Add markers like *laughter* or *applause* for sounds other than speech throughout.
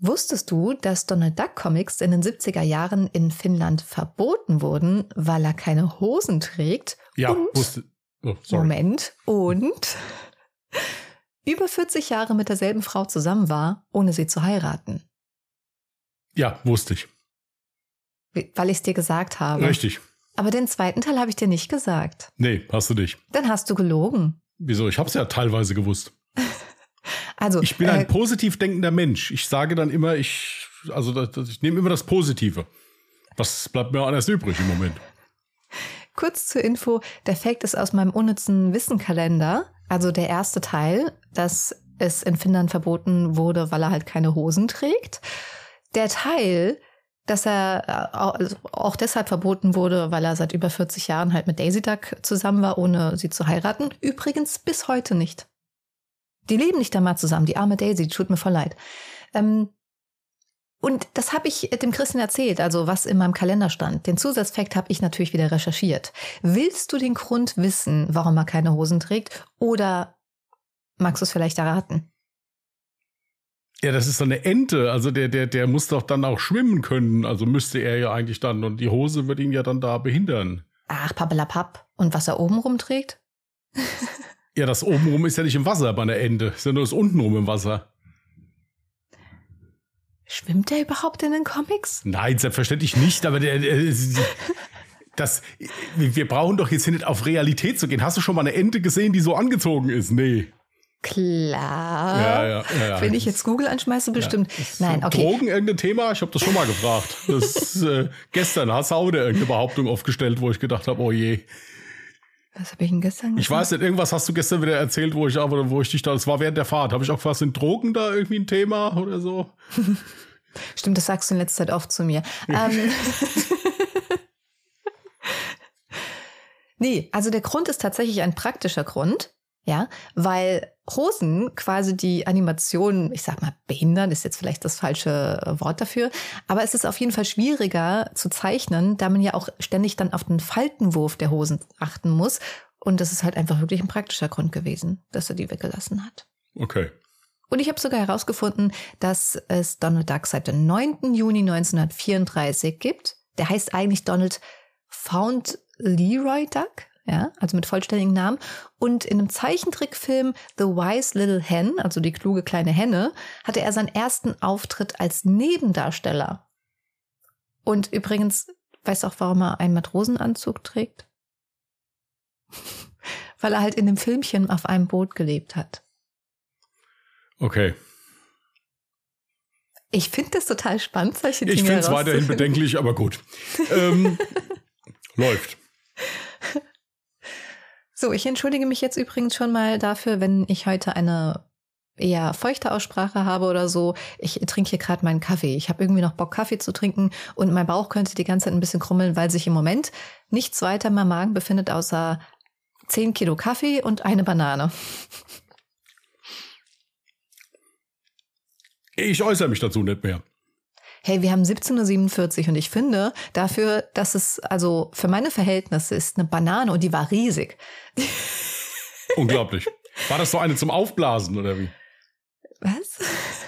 Wusstest du, dass Donald Duck Comics in den 70er Jahren in Finnland verboten wurden, weil er keine Hosen trägt? Ja, und, wusste. Oh. Moment. Und über 40 Jahre mit derselben Frau zusammen war, ohne sie zu heiraten. Ja, wusste ich. Weil ich es dir gesagt habe. Richtig. Aber den zweiten Teil habe ich dir nicht gesagt. Nee, hast du nicht. Dann hast du gelogen. Wieso? Ich habe es ja teilweise gewusst. *laughs* Also, Ich bin äh, ein positiv denkender Mensch. Ich sage dann immer, ich, also das, ich nehme immer das Positive. Was bleibt mir anders übrig im Moment? Kurz zur Info, der Fact ist aus meinem unnützen Wissenkalender, also der erste Teil, dass es in Finnland verboten wurde, weil er halt keine Hosen trägt. Der Teil, dass er äh, also auch deshalb verboten wurde, weil er seit über 40 Jahren halt mit Daisy Duck zusammen war, ohne sie zu heiraten. Übrigens bis heute nicht. Die leben nicht einmal zusammen, die arme Daisy, tut mir voll leid. Ähm, und das habe ich dem Christian erzählt, also was in meinem Kalender stand. Den Zusatzfakt habe ich natürlich wieder recherchiert. Willst du den Grund wissen, warum er keine Hosen trägt? Oder magst du es vielleicht erraten? Ja, das ist so eine Ente. Also der, der, der muss doch dann auch schwimmen können. Also müsste er ja eigentlich dann. Und die Hose wird ihn ja dann da behindern. Ach, pappelapapp. Und was er oben rumträgt? *laughs* Ja, das obenrum ist ja nicht im Wasser bei einer Ente. Nur das untenrum im Wasser. Schwimmt er überhaupt in den Comics? Nein, selbstverständlich nicht, aber der, der das, wir brauchen doch jetzt nicht auf Realität zu gehen. Hast du schon mal eine Ente gesehen, die so angezogen ist? Nee. Klar. Ja, ja, ja. Wenn ich jetzt Google anschmeiße, bestimmt. Nein, okay. Drogen irgendein Thema? Ich habe das schon mal gefragt. Das, äh, gestern hast du auch irgendeine Behauptung aufgestellt, wo ich gedacht habe, oh je. Was habe ich denn gestern Ich weiß nicht, irgendwas hast du gestern wieder erzählt, wo ich aber, wo ich dich da, das war während der Fahrt. Habe ich auch gefragt, sind Drogen da irgendwie ein Thema oder so? *laughs* Stimmt, das sagst du in letzter Zeit oft zu mir. ähm, *laughs* nee, also der Grund ist tatsächlich ein praktischer Grund, ja, weil Hosen quasi die Animation, ich sag mal, behindern ist jetzt vielleicht das falsche Wort dafür, aber es ist auf jeden Fall schwieriger zu zeichnen, da man ja auch ständig dann auf den Faltenwurf der Hosen achten muss. Und das ist halt einfach wirklich ein praktischer Grund gewesen, dass er die weggelassen hat. Okay. Und ich habe sogar herausgefunden, dass es Donald Duck seit dem 9. Juni 1934 gibt. Der heißt eigentlich Donald Found Leroy Duck, ja, also mit vollständigen Namen. Und in einem Zeichentrickfilm The Wise Little Hen, also die kluge kleine Henne, hatte er seinen ersten Auftritt als Nebendarsteller. Und übrigens, weißt du auch, warum er einen Matrosenanzug trägt? *laughs* Weil er halt in dem Filmchen auf einem Boot gelebt hat. Okay. Ich finde das total spannend, solche Dinge Ich finde es weiterhin bedenklich, aber gut. ähm, *laughs* läuft. So, ich entschuldige mich jetzt übrigens schon mal dafür, wenn ich heute eine eher feuchte Aussprache habe oder so. Ich trinke hier gerade meinen Kaffee. Ich habe irgendwie noch Bock, Kaffee zu trinken und mein Bauch könnte die ganze Zeit ein bisschen krummeln, weil sich im Moment nichts weiter in meinem Magen befindet, außer 10 Kilo Kaffee und eine Banane. Ich äußere mich dazu nicht mehr. Hey, wir haben 17.47 Uhr und ich finde dafür, dass es, also für meine Verhältnisse ist eine Banane und die war riesig. *laughs* Unglaublich. War das so eine zum Aufblasen oder wie? Was?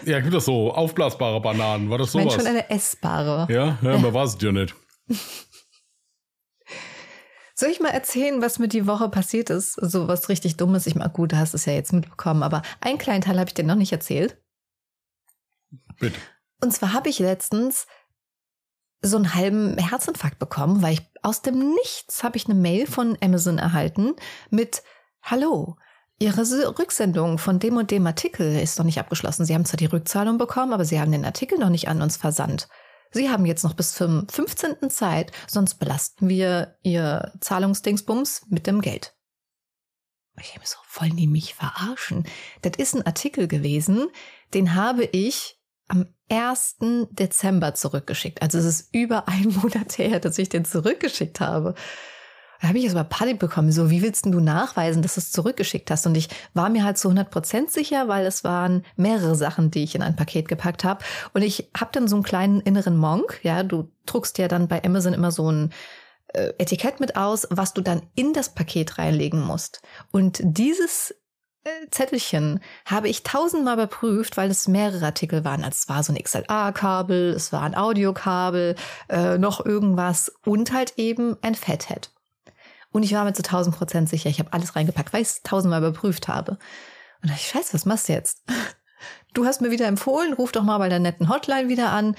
Ja, gibt das so aufblasbare Bananen? War das Ich meine sowas? schon eine essbare. ja, ja, man weiß es ja nicht. Soll ich mal erzählen, was mir die Woche passiert ist? So was richtig Dummes. Ich meine, gut, du hast es ja jetzt mitbekommen, aber einen kleinen Teil habe ich dir noch nicht erzählt. Bitte. Und zwar habe ich letztens so einen halben Herzinfarkt bekommen, weil ich aus dem Nichts habe ich eine Mail von Amazon erhalten mit Hallo, Ihre Rücksendung von dem und dem Artikel ist noch nicht abgeschlossen. Sie haben zwar die Rückzahlung bekommen, aber Sie haben den Artikel noch nicht an uns versandt. Sie haben jetzt noch bis zum 15. Zeit, sonst belasten wir Ihr Zahlungsdingsbums mit dem Geld. Ich mir so, wollen die mich verarschen? Das ist ein Artikel gewesen, den habe ich am 1. Dezember zurückgeschickt. Also es ist über einen *laughs* Monat her, dass ich den zurückgeschickt habe. Da habe ich jetzt mal Panik bekommen. So, wie willst du nachweisen, dass du es zurückgeschickt hast? Und ich war mir halt zu 100% sicher, weil es waren mehrere Sachen, die ich in ein Paket gepackt habe. Und ich habe dann so einen kleinen inneren Monk. Ja, du druckst ja dann bei Amazon immer so ein äh, Etikett mit aus, was du dann in das Paket reinlegen musst. Und dieses Zettelchen habe ich tausendmal überprüft, weil es mehrere Artikel waren. Also es war so ein XLR-Kabel, es war ein Audiokabel, äh, noch irgendwas und halt eben ein Fathead. Und ich war mir zu tausend Prozent sicher, ich habe alles reingepackt, weil ich es tausendmal überprüft habe. Und da ich, scheiße, was machst du jetzt? *laughs* Du hast mir wieder empfohlen, ruf doch mal bei der netten Hotline wieder an.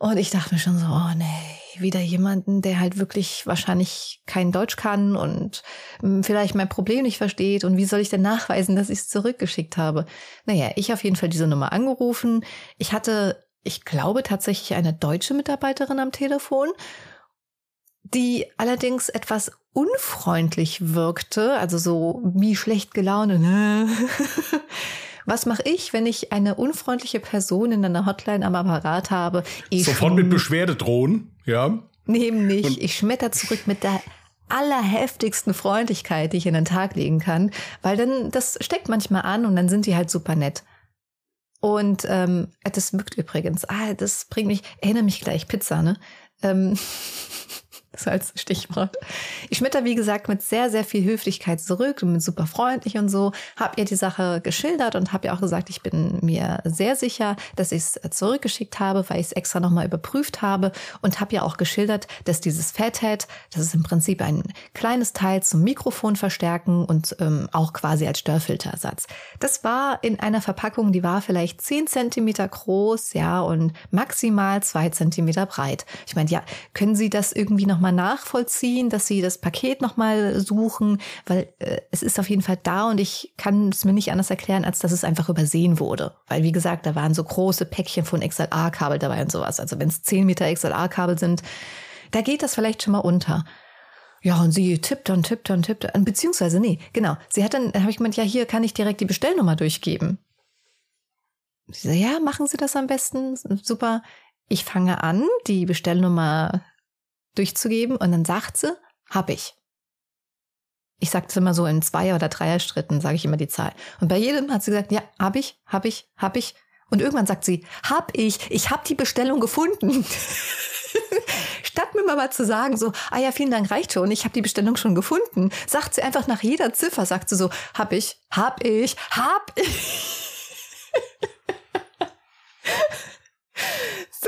Und ich dachte mir schon so, oh nee, wieder jemanden, der halt wirklich wahrscheinlich kein Deutsch kann und hm, vielleicht mein Problem nicht versteht. Und wie soll ich denn nachweisen, dass ich es zurückgeschickt habe? Naja, ich auf jeden Fall diese Nummer angerufen. Ich hatte, ich glaube tatsächlich eine deutsche Mitarbeiterin am Telefon, die allerdings etwas unfreundlich wirkte, also so wie schlecht gelaunt. *laughs* Was mache ich, wenn ich eine unfreundliche Person in einer Hotline am Apparat habe? Ich Sofort mit Beschwerde drohen, ja. Neben nicht. ich schmetter zurück mit der allerheftigsten Freundlichkeit, die ich in den Tag legen kann, weil dann das steckt manchmal an und dann sind die halt super nett. Und ähm, das wirkt übrigens, ah, das bringt mich, erinnere mich gleich, Pizza, ne? Ähm, *laughs* Das als Stichwort. Ich schmetter, wie gesagt, mit sehr, sehr viel Höflichkeit zurück und mit super freundlich und so. Hab ihr die Sache geschildert und habe ihr auch gesagt, ich bin mir sehr sicher, dass ich es zurückgeschickt habe, weil ich es extra nochmal überprüft habe und habe ja auch geschildert, dass dieses Fathead, das ist im Prinzip ein kleines Teil zum Mikrofon verstärken und ähm, auch quasi als Störfilterersatz. Das war in einer Verpackung, die war vielleicht 10 Zentimeter groß, ja, und maximal zwei Zentimeter breit. Ich meine, ja, können Sie das irgendwie noch nochmal nachvollziehen, dass sie das Paket nochmal suchen, weil äh, es ist auf jeden Fall da und ich kann es mir nicht anders erklären, als dass es einfach übersehen wurde. Weil, wie gesagt, da waren so große Päckchen von XLR-Kabel dabei und sowas. Also wenn es 10 Meter XLR-Kabel sind, da geht das vielleicht schon mal unter. Ja, und sie tippt und tippt und tippt, beziehungsweise, nee, genau. Sie hat dann, habe ich gemeint, ja, hier kann ich direkt die Bestellnummer durchgeben. Sie so, ja, machen Sie das am besten. Super. Ich fange an, die Bestellnummer durchzugeben und dann sagt sie, hab ich. Ich sage es immer so in Zweier- oder Dreier-Schritten, sage ich immer die Zahl. Und bei jedem hat sie gesagt, ja, hab ich, hab ich, hab ich. Und irgendwann sagt sie, hab ich, ich hab die Bestellung gefunden. *laughs* Statt mir mal zu sagen, so, ah ja, vielen Dank, reicht schon, ich habe die Bestellung schon gefunden, sagt sie einfach nach jeder Ziffer, sagt sie so, hab ich, hab ich, hab ich.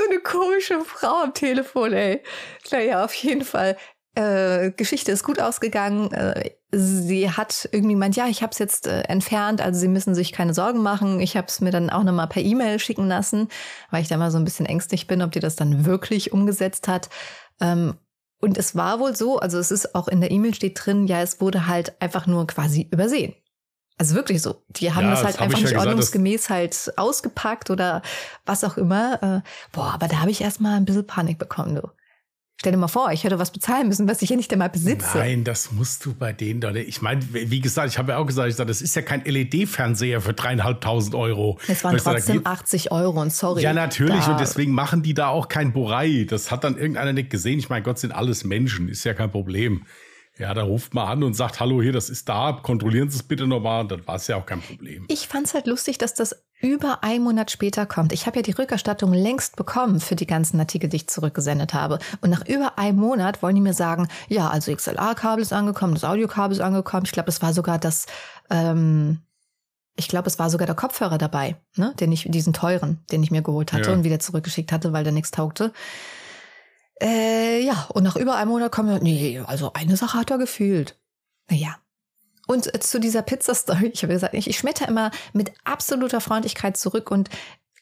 So eine komische Frau am Telefon, ey. Naja, auf jeden Fall. Äh, Geschichte ist gut ausgegangen. Äh, sie hat irgendwie meint, ja, ich habe es jetzt äh, entfernt, also sie müssen sich keine Sorgen machen. Ich habe es mir dann auch nochmal per E-Mail schicken lassen, weil ich da mal so ein bisschen ängstlich bin, ob die das dann wirklich umgesetzt hat. Ähm, und es war wohl so, also es ist auch in der E-Mail steht drin, ja, es wurde halt einfach nur quasi übersehen. Also wirklich so. Die haben ja, das halt das einfach nicht ja ordnungsgemäß halt ausgepackt oder was auch immer. Äh, boah, aber da habe ich erstmal ein bisschen Panik bekommen, du. Stell dir mal vor, ich hätte was bezahlen müssen, was ich ja nicht einmal besitze. Nein, das musst du bei denen doch nicht. Ich meine, wie gesagt, ich habe ja auch gesagt, ich sage, das ist ja kein LED-Fernseher für dreieinhalbtausend Euro. Es waren trotzdem sage, 80 Euro und sorry. Ja, natürlich. Und deswegen machen die da auch kein Borai. Das hat dann irgendeiner nicht gesehen. Ich meine, Gott sind alles Menschen. Ist ja kein Problem. Ja, da ruft man an und sagt, hallo, hier, das ist da, kontrollieren Sie es bitte nochmal. Dann war es ja auch kein Problem. Ich fand es halt lustig, dass das über einen Monat später kommt. Ich habe ja die Rückerstattung längst bekommen für die ganzen Artikel, die ich zurückgesendet habe. Und nach über einem Monat wollen die mir sagen, ja, also XLR-Kabel ist angekommen, das Audiokabel ist angekommen. Ich glaube, es war sogar das, ähm, ich glaube, es war sogar der Kopfhörer dabei, ne, den ich, diesen teuren, den ich mir geholt hatte ja. und wieder zurückgeschickt hatte, weil der nichts taugte. Äh, ja, und nach über einem Monat kommen wir, nee, also eine Sache hat er gefühlt. Naja. Und zu dieser Pizza-Story, ich habe gesagt, ich schmetter immer mit absoluter Freundlichkeit zurück und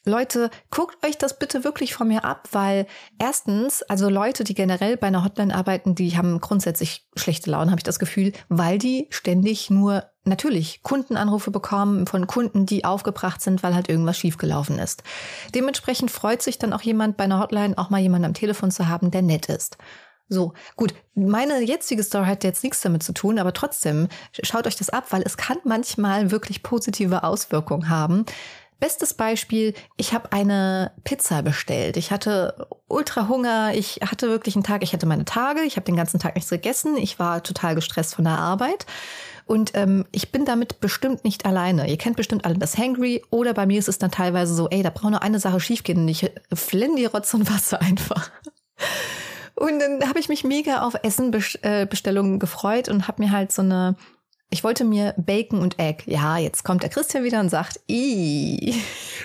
Leute, guckt euch das bitte wirklich von mir ab, weil erstens, also Leute, die generell bei einer Hotline arbeiten, die haben grundsätzlich schlechte Laune, habe ich das Gefühl, weil die ständig nur natürlich Kundenanrufe bekommen von Kunden, die aufgebracht sind, weil halt irgendwas schiefgelaufen ist. Dementsprechend freut sich dann auch jemand bei einer Hotline, auch mal jemanden am Telefon zu haben, der nett ist. So, gut, meine jetzige Story hat jetzt nichts damit zu tun, aber trotzdem schaut euch das ab, weil es kann manchmal wirklich positive Auswirkungen haben, Bestes Beispiel, ich habe eine Pizza bestellt. Ich hatte ultra Hunger, ich hatte wirklich einen Tag, ich hatte meine Tage, ich habe den ganzen Tag nichts gegessen, ich war total gestresst von der Arbeit. Und ähm, ich bin damit bestimmt nicht alleine. Ihr kennt bestimmt alle das Hangry oder bei mir ist es dann teilweise so, ey, da braucht nur eine Sache schiefgehen und ich flenne die Rotz und Wasser einfach. Und dann habe ich mich mega auf Essenbestellungen gefreut und habe mir halt so eine Ich wollte mir Bacon und Egg. Ja, jetzt kommt der Christian wieder und sagt, Ih.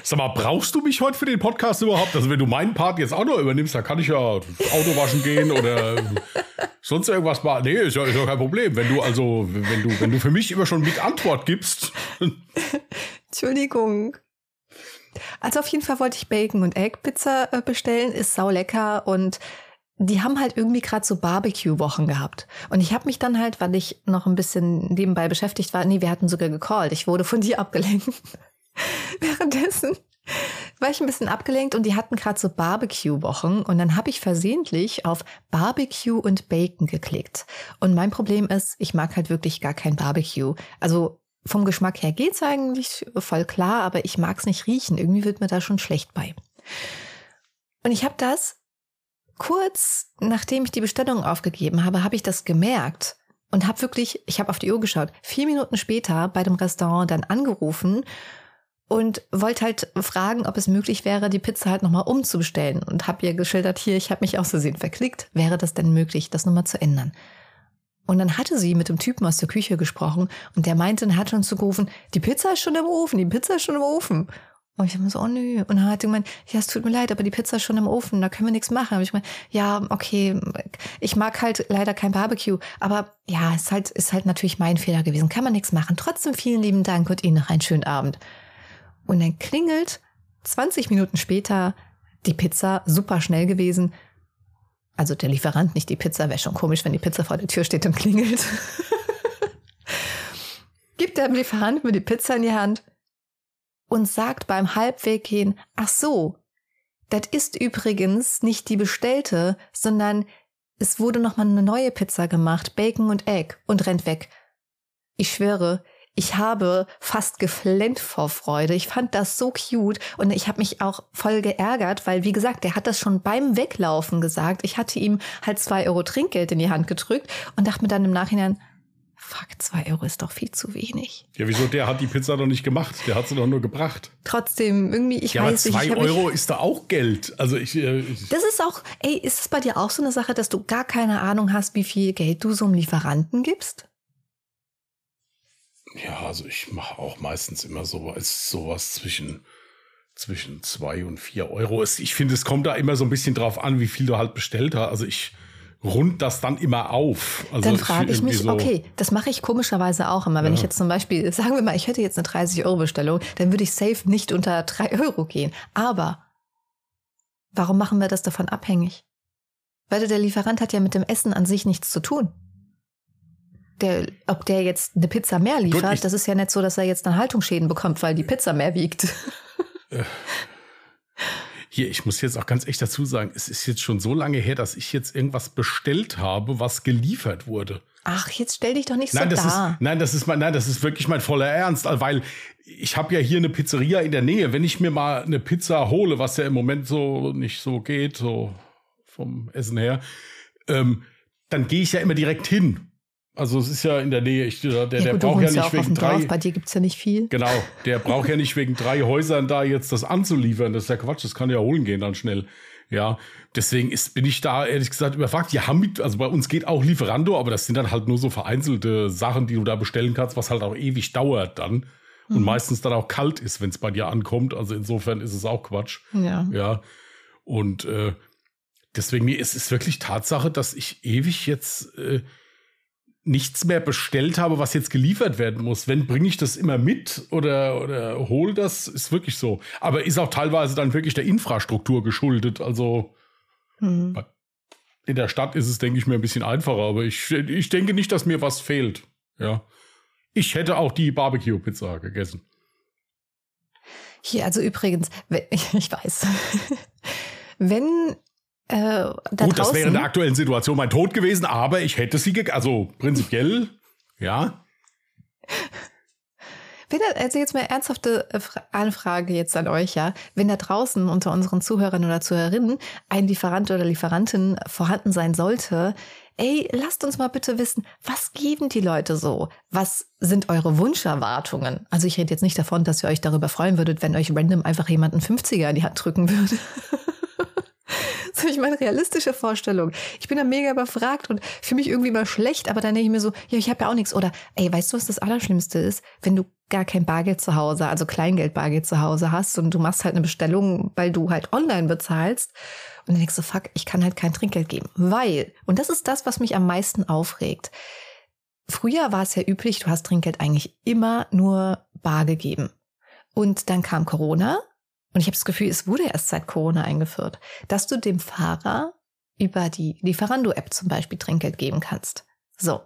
Sag mal, brauchst du mich heute für den Podcast überhaupt? Also wenn du meinen Part jetzt auch noch übernimmst, dann kann ich ja Auto waschen gehen oder sonst irgendwas machen. Nee, ist ja, ist ja kein Problem. Wenn du also, wenn du, wenn du für mich immer schon mit Antwort gibst. *laughs* Entschuldigung. Also auf jeden Fall wollte ich Bacon und Egg Pizza äh, bestellen. Ist sau lecker und die haben halt irgendwie gerade so Barbecue-Wochen gehabt. Und ich habe mich dann halt, weil ich noch ein bisschen nebenbei beschäftigt war, nee, wir hatten sogar gecallt. Ich wurde von *laughs* dir abgelenkt. *laughs* Währenddessen war ich ein bisschen abgelenkt und die hatten gerade so Barbecue-Wochen und dann habe ich versehentlich auf Barbecue und Bacon geklickt. Und mein Problem ist, ich mag halt wirklich gar kein Barbecue. Also vom Geschmack her geht's eigentlich voll klar, aber ich mag's nicht riechen. Irgendwie wird mir da schon schlecht bei. Und ich habe das kurz nachdem ich die Bestellung aufgegeben habe, habe ich das gemerkt und habe wirklich, ich habe auf die Uhr geschaut, vier Minuten später bei dem Restaurant dann angerufen und wollte halt fragen, ob es möglich wäre, die Pizza halt nochmal umzubestellen und habe ihr geschildert, hier, ich habe mich aus Versehen verklickt, wäre das denn möglich, das nochmal zu ändern? Und dann hatte sie mit dem Typen aus der Küche gesprochen und der meinte, dann hat schon zugerufen, die Pizza ist schon im Ofen, die Pizza ist schon im Ofen. Und ich habe so, oh nö. Und dann hat er gemeint, ja, es tut mir leid, aber die Pizza ist schon im Ofen, da können wir nichts machen. Und ich meine, ja, okay, ich mag halt leider kein Barbecue, aber ja, ist halt, ist halt natürlich mein Fehler gewesen. Kann man nichts machen. Trotzdem vielen lieben Dank und Ihnen noch einen schönen Abend. Und dann klingelt 20 Minuten später die Pizza, super schnell gewesen. Also der Lieferant, nicht die Pizza, wäre schon komisch, wenn die Pizza vor der Tür steht und klingelt. *laughs* Gibt der Lieferant mir die Pizza in die Hand und sagt beim Halbweggehen, ach so, das ist übrigens nicht die bestellte, sondern es wurde nochmal eine neue Pizza gemacht, Bacon und Egg und rennt weg. Ich schwöre, ich habe fast geflennt vor Freude. Ich fand das so cute und ich habe mich auch voll geärgert, weil wie gesagt, der hat das schon beim Weglaufen gesagt. Ich hatte ihm halt zwei Euro Trinkgeld in die Hand gedrückt und dachte mir dann im Nachhinein, fuck, zwei Euro ist doch viel zu wenig. Ja, wieso? Der hat die Pizza doch nicht gemacht. Der hat sie doch nur gebracht. Trotzdem, irgendwie, ich ja, weiß aber nicht. zwei Euro ist da auch Geld. Also ich, äh, ich Das ist auch, ey, ist es bei dir auch so eine Sache, dass du gar keine Ahnung hast, wie viel Geld du so einem Lieferanten gibst? Ja, also ich mache auch meistens immer sowas, sowas zwischen, zwischen zwei und vier Euro. Ich finde, es kommt da immer so ein bisschen drauf an, wie viel du halt bestellt hast. Also ich rund das dann immer auf. Also Dann frage ich mich, so, okay, das mache ich komischerweise auch immer. Wenn Ja. ich jetzt zum Beispiel, sagen wir mal, ich hätte jetzt eine 30-Euro-Bestellung, dann würde ich safe nicht unter 3 *laughs* Euro gehen. Aber warum machen wir das davon abhängig? Weil der Lieferant hat ja mit dem Essen an sich nichts zu tun. Der, ob der jetzt eine Pizza mehr liefert, ich- das ist ja nicht so, dass er jetzt dann Haltungsschäden bekommt, weil die Pizza mehr wiegt. *laughs* Hier, ich muss jetzt auch ganz echt dazu sagen, es ist jetzt schon so lange her, dass ich jetzt irgendwas bestellt habe, was geliefert wurde. Ach, jetzt stell dich doch nicht Nein, so das da. ist, nein, das ist mein, nein, das ist wirklich mein voller Ernst, weil ich habe ja hier eine Pizzeria in der Nähe. Wenn ich mir mal eine Pizza hole, was ja im Moment so nicht so geht, so vom Essen her, ähm, dann gehe ich ja immer direkt hin. Also es ist ja in der Nähe. Ich, der der ja, gut, braucht ja ja nicht auf wegen dem Dorf, drei. bei dir gibt's ja nicht viel. Genau, der braucht ja nicht wegen drei Häusern da jetzt das anzuliefern. Das ist ja Quatsch, das kann ja holen gehen dann schnell. Ja, deswegen ist, bin ich da ehrlich gesagt überfragt. Die haben mit, also bei uns geht auch Lieferando, aber das sind dann halt nur so vereinzelte Sachen, die du da bestellen kannst, was halt auch ewig dauert dann. Und meistens dann auch kalt ist, wenn es bei dir ankommt. Also insofern ist es auch Quatsch. Ja. Ja. Und äh, deswegen ist es wirklich Tatsache, dass ich ewig jetzt äh, nichts mehr bestellt habe, was jetzt geliefert werden muss. Wenn bringe ich das immer mit oder oder hol das, ist wirklich so. Aber ist auch teilweise dann wirklich der Infrastruktur geschuldet. Also Hm. in der Stadt ist es, denke ich, mir ein bisschen einfacher. Aber ich, ich denke nicht, dass mir was fehlt. Ja. Ich hätte auch die Barbecue-Pizza gegessen. Hier, also übrigens, *laughs* ich weiß, *laughs* wenn äh, da Gut, das draußen, wäre in der aktuellen Situation mein Tod gewesen, aber ich hätte sie. Also prinzipiell, ja. wenn da, also jetzt mal ernsthafte äh, Fra- Anfrage jetzt an euch, ja, wenn da draußen unter unseren Zuhörern oder Zuhörerinnen ein Lieferant oder Lieferantin vorhanden sein sollte, ey, lasst uns mal bitte wissen, was geben die Leute so? Was sind eure Wunscherwartungen? Also ich rede jetzt nicht davon, dass ihr euch darüber freuen würdet, wenn euch random einfach jemand einen 50er in die Hand drücken würde. *laughs* *laughs* Das ist nämlich meine realistische Vorstellung. Ich bin da mega überfragt und fühle mich irgendwie mal schlecht, aber dann denke ich mir so, ja, ich habe ja auch nichts. Oder, ey, weißt du, was das Allerschlimmste ist? Wenn du gar kein Bargeld zu Hause, also Kleingeld-Bargeld zu Hause hast und du machst halt eine Bestellung, weil du halt online bezahlst und dann denkst du, fuck, ich kann halt kein Trinkgeld geben. Weil, und das ist das, was mich am meisten aufregt. Früher war es ja üblich, du hast Trinkgeld eigentlich immer nur bar gegeben. Und dann kam Corona und ich habe das Gefühl, es wurde erst seit Corona eingeführt, dass du dem Fahrer über die Lieferando-App zum Beispiel Trinkgeld geben kannst. So.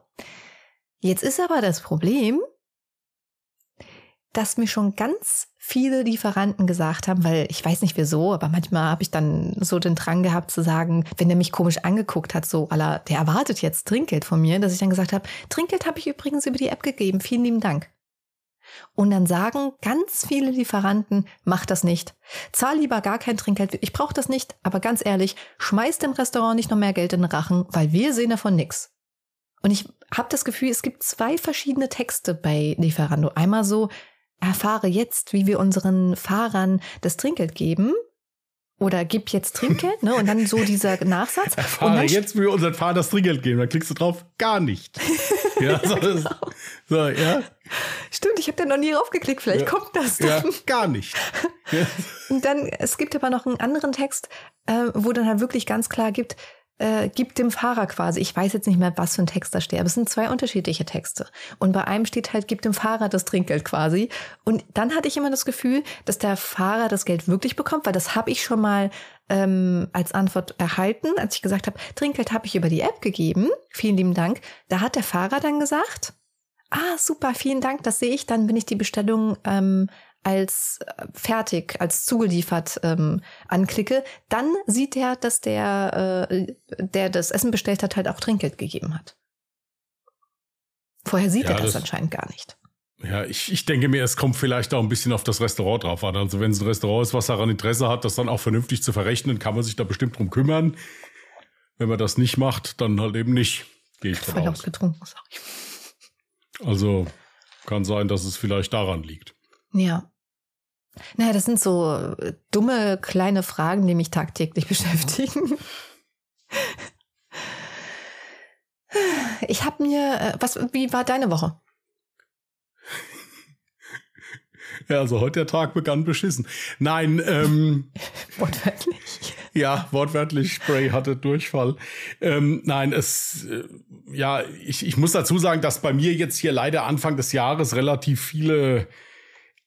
Jetzt ist aber das Problem, dass mir schon ganz viele Lieferanten gesagt haben, weil ich weiß nicht wieso, aber manchmal habe ich dann so den Drang gehabt zu sagen, wenn der mich komisch angeguckt hat, so aller, der erwartet jetzt Trinkgeld von mir, dass ich dann gesagt habe, Trinkgeld habe ich übrigens über die App gegeben, vielen lieben Dank. Und dann sagen ganz viele Lieferanten, mach das nicht. Zahl lieber gar kein Trinkgeld. Ich brauche das nicht, aber ganz ehrlich, schmeiß dem Restaurant nicht noch mehr Geld in den Rachen, weil wir sehen davon nix. Und ich habe das Gefühl, es gibt zwei verschiedene Texte bei Lieferando. Einmal so, erfahre jetzt, wie wir unseren Fahrern das Trinkgeld geben. Oder gib jetzt Trinkgeld, ne? Und dann so dieser Nachsatz. *laughs* Erfahre jetzt, wie wir unseren Fahrern das Trinkgeld geben. Dann klickst du drauf, gar nicht. *laughs* ja, so, genau. so, ja. Stimmt, ich habe da noch nie draufgeklickt. Vielleicht ja. kommt das dann. Ja, gar nicht. *laughs* Und dann, es gibt aber noch einen anderen Text, äh, wo dann halt wirklich ganz klar gibt, äh, gibt dem Fahrer quasi, ich weiß jetzt nicht mehr, was für ein Text da steht, aber es sind zwei unterschiedliche Texte. Und bei einem steht halt, gibt dem Fahrer das Trinkgeld quasi. Und dann hatte ich immer das Gefühl, dass der Fahrer das Geld wirklich bekommt, weil das habe ich schon mal ähm, als Antwort erhalten, als ich gesagt habe, Trinkgeld habe ich über die App gegeben. Vielen lieben Dank. Da hat der Fahrer dann gesagt, ah, super, vielen Dank, das sehe ich, dann bin ich die Bestellung ähm, als äh, fertig, als zugeliefert ähm, anklicke, dann sieht er, dass der, äh, der das Essen bestellt hat, halt auch Trinkgeld gegeben hat. Vorher sieht ja, er das, das anscheinend gar nicht. Ja, ich, ich denke mir, es kommt vielleicht auch ein bisschen auf das Restaurant drauf an. Also wenn es ein Restaurant ist, was daran Interesse hat, das dann auch vernünftig zu verrechnen, kann man sich da bestimmt drum kümmern. Wenn man das nicht macht, dann halt eben nicht. Gehe ich Voll laut getrunken, sorry. Also kann sein, dass es vielleicht daran liegt. Ja. Naja, das sind so äh, dumme kleine Fragen, die mich tagtäglich *laughs* beschäftigen. Ich habe mir, äh, was, wie war deine Woche? Ja, also heute der Tag begann beschissen. Nein, ähm. *laughs* wortwörtlich. Ja, wortwörtlich, Spray hatte Durchfall. Ähm, nein, es, äh, ja, ich, ich muss dazu sagen, dass bei mir jetzt hier leider Anfang des Jahres relativ viele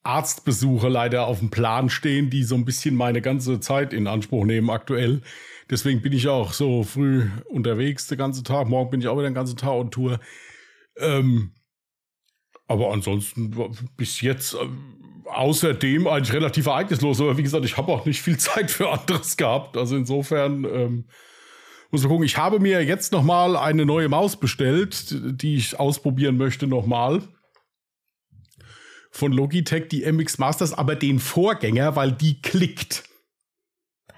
Arztbesuche leider auf dem Plan stehen, die so ein bisschen meine ganze Zeit in Anspruch nehmen aktuell. Deswegen bin ich auch so früh unterwegs den ganzen Tag. Morgen bin ich auch wieder den ganzen Tag on Tour. Ähm, aber ansonsten bis jetzt äh, außerdem eigentlich relativ ereignislos. Aber wie gesagt, ich habe auch nicht viel *laughs* Zeit für anderes gehabt. Also insofern ähm, muss man gucken. Ich habe mir jetzt noch mal eine neue Maus bestellt, die ich ausprobieren möchte noch mal von Logitech, die MX Masters, aber den Vorgänger, weil die klickt.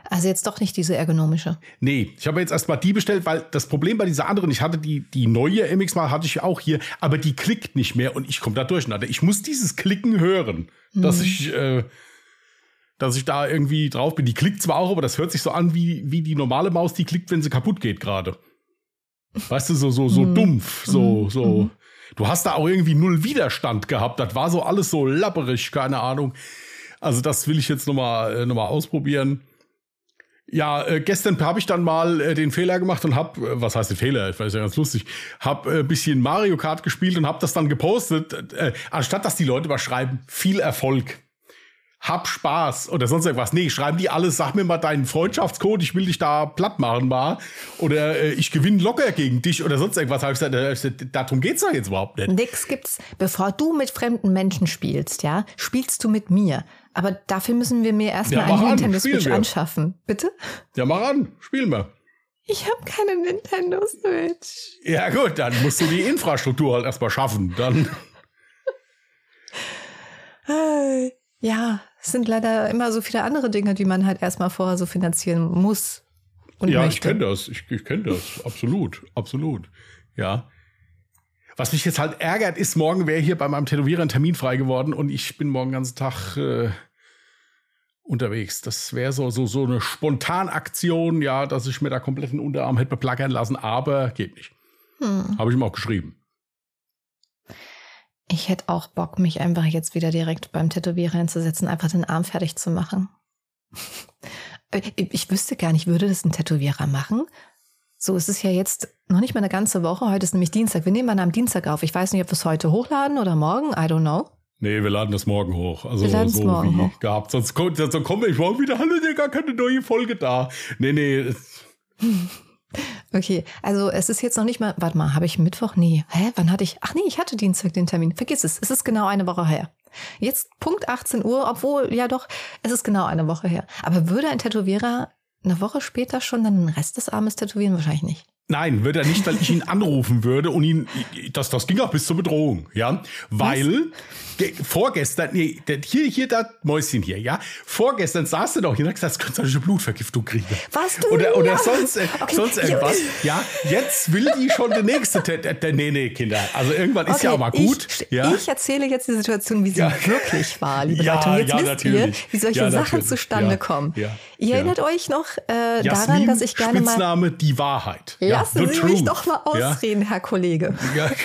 Also jetzt doch nicht diese ergonomische. Nee, ich habe jetzt erstmal die bestellt, weil das Problem bei dieser anderen, ich hatte die, die neue MX mal, hatte ich auch hier, aber die klickt nicht mehr und ich komme da durcheinander. Ich muss dieses Klicken hören, mhm. dass ich, äh, dass ich da irgendwie drauf bin. Die klickt zwar auch, aber das hört sich so an wie, wie die normale Maus, die klickt, wenn sie kaputt geht gerade. Weißt du, so, so, so mhm. dumpf, so, mhm. so. Mhm du hast da auch irgendwie null Widerstand gehabt. Das war so alles so lapperig, keine Ahnung. Also das will ich jetzt nochmal äh, noch mal ausprobieren. Ja, äh, gestern habe ich dann mal äh, den Fehler gemacht und hab, äh, was heißt den Fehler? Ich weiß ja ganz lustig, hab äh, bisschen Mario Kart gespielt und hab das dann gepostet, äh, anstatt dass die Leute mal schreiben, viel Erfolg hab Spaß oder sonst irgendwas. Nee, schreiben die alles, sag mir mal deinen Freundschaftscode, ich will dich da platt machen mal. Oder äh, ich gewinne locker gegen dich oder sonst irgendwas. Hab ich gesagt, äh, darum geht's doch jetzt überhaupt nicht. Nix gibt's. Bevor du mit fremden Menschen spielst, ja, spielst du mit mir. Aber dafür müssen wir mir erstmal ja, einen Nintendo Switch anschaffen. Bitte? Ja, mach an, spielen wir. Ich habe keine Nintendo Switch. Ja, gut, dann musst du die Infrastruktur halt erstmal schaffen. Dann. *laughs* Ja, es sind leider immer so viele andere Dinge, die man halt erstmal vorher so finanzieren muss. Und ja, möchte. ich kenne das. Ich, ich kenne das. Absolut. Absolut. Ja. Was mich jetzt halt ärgert, ist, morgen wäre hier bei meinem Tätowierer ein Termin frei geworden und ich bin morgen den ganzen Tag äh, unterwegs. Das wäre so, so, so eine Spontanaktion, ja, dass ich mir da komplett den Unterarm hätte beplackern lassen, aber geht nicht. Hm. Habe ich ihm auch geschrieben. Ich hätte auch Bock, mich einfach jetzt wieder direkt beim Tätowierer hinzusetzen, einfach den Arm fertig zu machen. Ich wüsste gar nicht, würde das ein Tätowierer machen? So, es ist ja jetzt noch nicht mal eine ganze Woche. Heute ist nämlich Dienstag. Wir nehmen mal am Dienstag auf. Ich weiß nicht, ob wir es heute hochladen oder morgen. I don't know. Nee, wir laden das morgen hoch. Also wir so morgen wie hoch. gehabt. Sonst, kommt, sonst komme ich morgen wieder. Hallo, gar keine neue Folge da. Nee, nee. *laughs* Okay, also es ist jetzt noch nicht mal, warte mal, habe ich Mittwoch? Nee. Hä, wann hatte ich? Ach nee, ich hatte Dienstag den Termin. Vergiss es, es ist genau eine Woche her. Jetzt Punkt 18 Uhr, obwohl, ja doch, es ist genau eine Woche her. Aber würde ein Tätowierer eine Woche später schon dann den Rest des Armes tätowieren? Wahrscheinlich nicht. Nein, wird er nicht, weil ich ihn *laughs* anrufen würde und ihn, das, das ging auch bis zur Bedrohung, ja, weil ge, vorgestern, nee, hier, hier, da Mäuschen hier, ja, vorgestern saß er doch hier und hat gesagt, das könnte eine Blutvergiftung kriegen. Was du? Oder, oder sonst, äh, okay. sonst irgendwas, ja, jetzt will die schon die nächste, nee, nee, Kinder, also irgendwann ist okay, ja auch mal gut, ich, ja. Ich erzähle jetzt die Situation, wie sie ja. wirklich war, liebe ja, Leute, und jetzt ja, wisst natürlich. ihr, wie solche ja, Sachen zustande kommen. Ihr erinnert euch noch äh, daran, dass ich gerne mal... Spitzname die Wahrheit. Ja. Lassen Sie mich doch mal ausreden, ja. Herr Kollege. Ja. *laughs*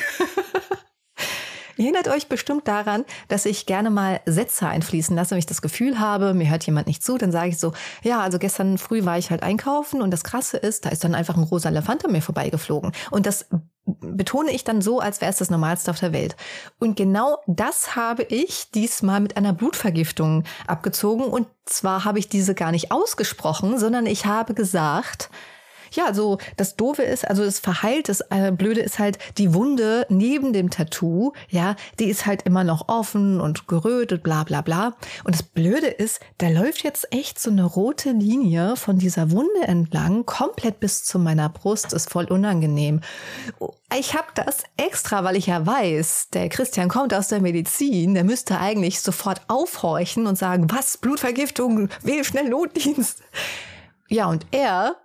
*laughs* Ihr erinnert euch bestimmt daran, dass ich gerne mal Sätze einfließen lasse, wenn ich das Gefühl habe, mir hört jemand nicht zu, dann sage ich so, ja, also gestern früh war ich halt einkaufen und das Krasse ist, da ist dann einfach ein rosa Elefant an mir vorbeigeflogen. Und das betone ich dann so, als wäre es das Normalste auf der Welt. Und genau das habe ich diesmal mit einer Blutvergiftung abgezogen. Und zwar habe ich diese gar nicht ausgesprochen, sondern ich habe gesagt, ja, so das Doofe ist, also es verheilt, das äh, Blöde ist halt, die Wunde neben dem Tattoo, ja, die ist halt immer noch offen und gerötet, bla bla bla. Und das Blöde ist, da läuft jetzt echt so eine rote Linie von dieser Wunde entlang, komplett bis zu meiner Brust, ist voll unangenehm. Ich habe das extra, weil ich ja weiß, der Christian kommt aus der Medizin, der müsste eigentlich sofort aufhorchen und sagen, was, Blutvergiftung, wähl schnell Notdienst. Ja, und er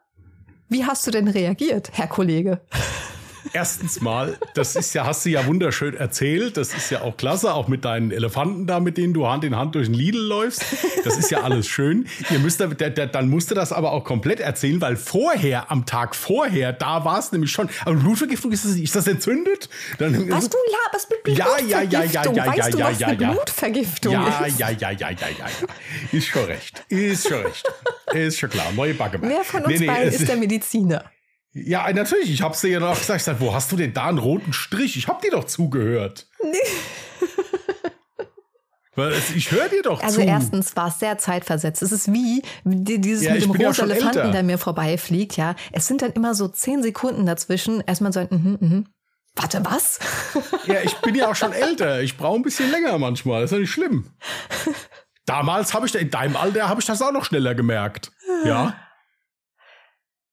wie hast du denn reagiert, Herr Kollege? *laughs* Erstens mal, das ist ja, hast du ja wunderschön erzählt. Das ist ja auch klasse, auch mit deinen Elefanten da, mit denen du Hand in Hand durch den Lidl läufst. Das ist ja alles schön. Ihr müsst, da, da, dann musst du das aber auch komplett erzählen, weil vorher, am Tag vorher, da war es nämlich schon. Aber Blutvergiftung ist das, ist das entzündet? Dann, was du laberst mit Blutvergiftung? Ja, ja, ja, ja, ja, weißt ja, du, ja, was ja, ja. Blutvergiftung ja, ist? Ja, ja, ja, ja, ja, ja. Ist schon recht. Ist schon recht. Ist schon klar. Neue Backe. Wer von uns nee, nee, beiden ist der *laughs* Mediziner? Ja, natürlich. Ich hab's dir ja noch gesagt. Ich sag, wo hast du denn da einen roten Strich? Ich hab dir doch zugehört. Nee. Ich höre dir doch also zu. Also erstens war es sehr zeitversetzt. Es ist wie dieses ja, mit dem rosa ja Elefanten, älter. der mir vorbeifliegt. Ja, es sind dann immer so zehn Sekunden dazwischen. Erstmal so ein, mhm, mhm. Warte, was? Ja, ich bin ja auch schon älter. Ich brauche ein bisschen länger manchmal. Das ist ja nicht schlimm. Damals habe ich, in deinem Alter habe ich das auch noch schneller gemerkt. Ja.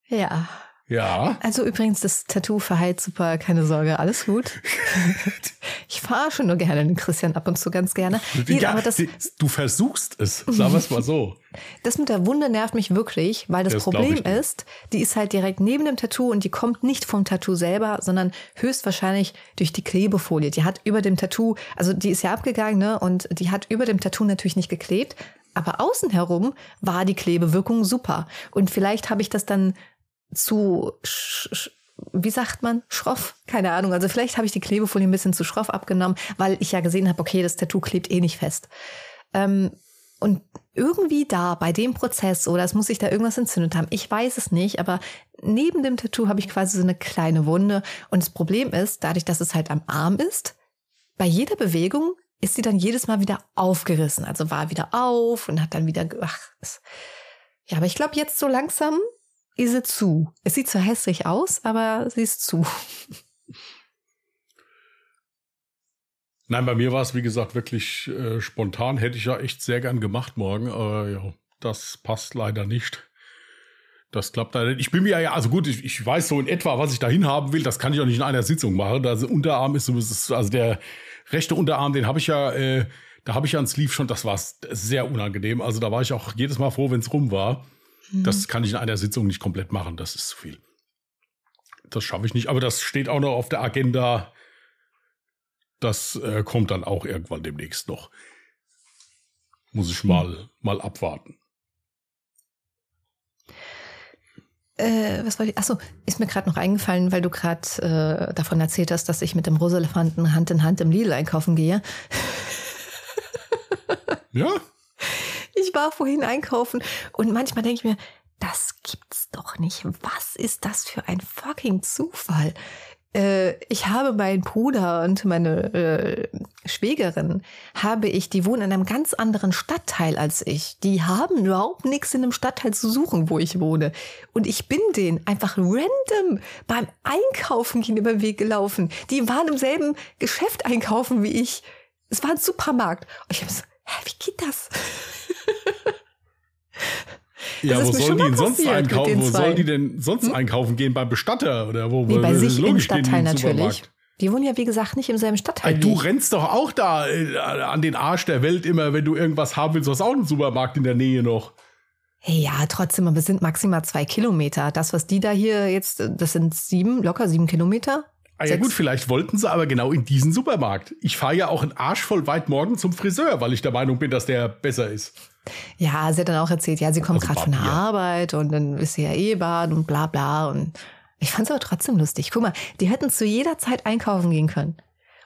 Ja. Ja. Also übrigens, das Tattoo verheilt super, keine Sorge, alles gut. *laughs* ich verarsche nur gerne den Christian ab und zu ganz gerne. Ja, aber das, du versuchst es, sagen wir es mal so. Das mit der Wunde nervt mich wirklich, weil das, das Problem ist, die ist halt direkt neben dem Tattoo und die kommt nicht vom Tattoo selber, sondern höchstwahrscheinlich durch die Klebefolie. Die hat über dem Tattoo, also die ist ja abgegangen, ne, und die hat über dem Tattoo natürlich nicht geklebt, aber außen herum war die Klebewirkung super. Und vielleicht habe ich das dann zu, wie sagt man, schroff? Keine Ahnung. Also vielleicht habe ich die Klebefolie ein bisschen zu schroff abgenommen, weil ich ja gesehen habe, okay, das Tattoo klebt eh nicht fest. Ähm, und irgendwie da bei dem Prozess oder es muss sich da irgendwas entzündet haben. Ich weiß es nicht, aber neben dem Tattoo habe ich quasi so eine kleine Wunde. Und das Problem ist, dadurch, dass es halt am Arm ist, bei jeder Bewegung ist sie dann jedes Mal wieder aufgerissen. Also war wieder auf und hat dann wieder, ach, ja, aber ich glaube jetzt so langsam ist sie zu. Es sieht zwar hässlich aus, aber sie ist zu. Nein, bei mir war es, wie gesagt, wirklich äh, spontan. Hätte ich ja echt sehr gern gemacht morgen, aber ja, das passt leider nicht. Das klappt leider nicht. Ich bin mir ja, also gut, ich, ich weiß so in etwa, was ich dahin haben will. Das kann ich auch nicht in einer Sitzung machen. Also Unterarm ist so, also der rechte Unterarm, den habe ich ja, äh, da habe ich ja ein Sleeve schon. Das war sehr unangenehm. Also da war ich auch jedes Mal froh, wenn es rum war. Das mhm. kann ich in einer Sitzung nicht komplett machen. Das ist zu viel. Das schaffe ich nicht. Aber das steht auch noch auf der Agenda. Das äh, kommt dann auch irgendwann demnächst noch. Muss ich mal, mal abwarten. Äh, was wollte ich? Achso, ist mir gerade noch eingefallen, weil du gerade äh, davon erzählt hast, dass ich mit dem Roselefanten Hand in Hand im Lidl einkaufen gehe. Ja? Ich war vorhin einkaufen und manchmal denke ich mir, das gibt's doch nicht. Was ist das für ein fucking Zufall? Äh, ich habe meinen Bruder und meine äh, Schwägerin, habe ich, die wohnen in einem ganz anderen Stadtteil als ich. Die haben überhaupt nichts in einem Stadtteil zu suchen, wo ich wohne. Und ich bin denen einfach random beim Einkaufen gehen über den Weg gelaufen. Die waren im selben Geschäft einkaufen wie ich. Es war ein Supermarkt. Und ich habe so, hä, wie geht das? Ja, Das wo sollen die denn sonst einkaufen? Wo sollen die denn sonst einkaufen gehen? Beim Bestatter oder wo? Nee, bei sich im Stadtteil natürlich. Die wohnen ja, wie gesagt, nicht im selben Stadtteil. Du rennst doch auch da äh, an den Arsch der Welt immer, wenn du irgendwas haben willst. Du hast auch einen Supermarkt in der Nähe noch. Hey, ja, trotzdem, aber es sind maximal zwei Kilometer. Das, was die da hier jetzt, das sind sieben, locker sieben Kilometer. Ah, ja Sechs. gut, vielleicht wollten sie aber genau in diesen Supermarkt. Ich fahre ja auch einen Arsch voll weit morgen zum Friseur, weil ich der Meinung bin, dass der besser ist. Ja, sie hat dann auch erzählt, ja, sie kommt Also gerade von der. Arbeit und dann ist sie ja eh Bad und bla bla. Und ich fand es aber trotzdem lustig. Guck mal, die hätten zu jeder Zeit einkaufen gehen können.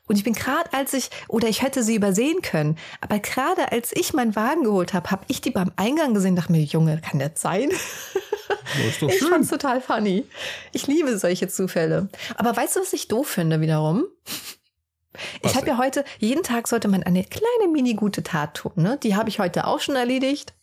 Und ich bin gerade als ich, oder ich hätte sie übersehen können, aber gerade als ich meinen Wagen geholt habe, habe ich die beim Eingang gesehen, dachte mir, Junge, kann das sein? Das *laughs* Ich schön. fand's total funny. Ich liebe solche Zufälle. Aber weißt du, was ich doof finde wiederum? Was Ich habe ja heute, jeden Tag sollte man eine kleine mini gute Tat tun. Ne? Die habe ich heute auch schon erledigt.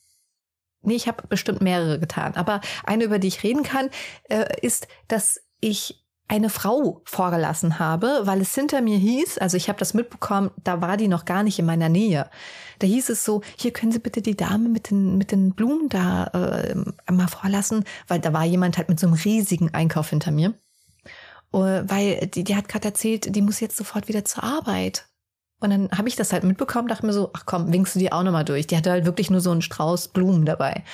Nee, ich habe bestimmt mehrere getan. Aber eine, über die ich reden kann, äh, ist, dass ich eine Frau vorgelassen habe, weil es hinter mir hieß, also ich habe das mitbekommen, da war die noch gar nicht in meiner Nähe. Da hieß es so, hier können Sie bitte die Dame mit den, mit den Blumen da äh, mal vorlassen, weil da war jemand halt mit so einem riesigen Einkauf hinter mir. Äh, Weil die, die hat gerade erzählt, die muss jetzt sofort wieder zur Arbeit. Und dann habe ich das halt mitbekommen, dachte mir so, ach komm, winkst du die auch nochmal durch. Die hatte halt wirklich nur so einen Strauß Blumen dabei.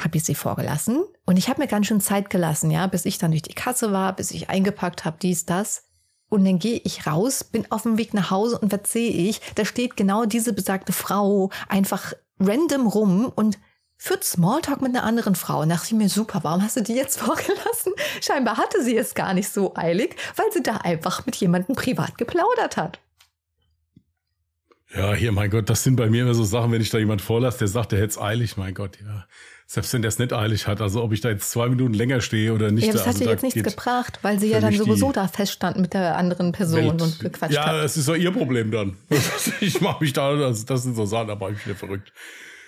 Habe ich sie vorgelassen und ich habe mir ganz schön Zeit gelassen, ja, bis ich dann durch die Kasse war, bis ich eingepackt habe, dies, das. Und dann gehe ich raus, bin auf dem Weg nach Hause und was sehe ich? Da steht genau diese besagte Frau einfach random rum und führt Smalltalk mit einer anderen Frau. Und dachte ich mir, super, warum hast du die jetzt *laughs* vorgelassen? Scheinbar hatte sie es gar nicht so eilig, weil sie da einfach mit jemandem privat geplaudert hat. Ja, hier, mein Gott, das sind bei mir immer so Sachen, wenn ich da jemand vorlasse, der sagt, der hätte es eilig, mein Gott, ja. Selbst wenn der es nicht eilig hat, also ob ich da jetzt zwei Minuten länger stehe oder nicht. Ja, das also hat da jetzt nichts gebracht, weil sie ja dann sowieso da feststand mit der anderen Person Welt. und gequatscht Ja, hat. das ist doch ihr Problem dann. *laughs* ich mache mich da, also das sind so Sachen, da mache ich wieder verrückt.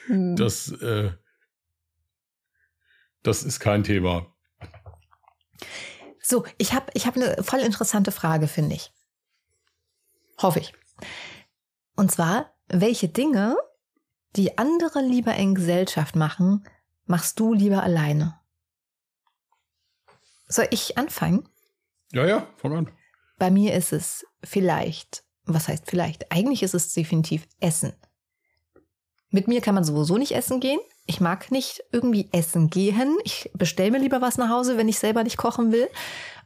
Hm. Das, äh, das ist kein Thema. So, ich habe ich hab eine voll interessante Frage, finde ich. Hoffe ich. Und zwar, welche Dinge, die andere lieber in Gesellschaft machen, machst du lieber alleine? Soll ich anfangen? Ja, ja, fang an. Bei mir ist es vielleicht, was heißt vielleicht? Eigentlich ist es definitiv Essen. Mit mir kann man sowieso nicht essen gehen. Ich mag nicht irgendwie essen gehen. Ich bestelle mir lieber was nach Hause, wenn ich selber nicht kochen will,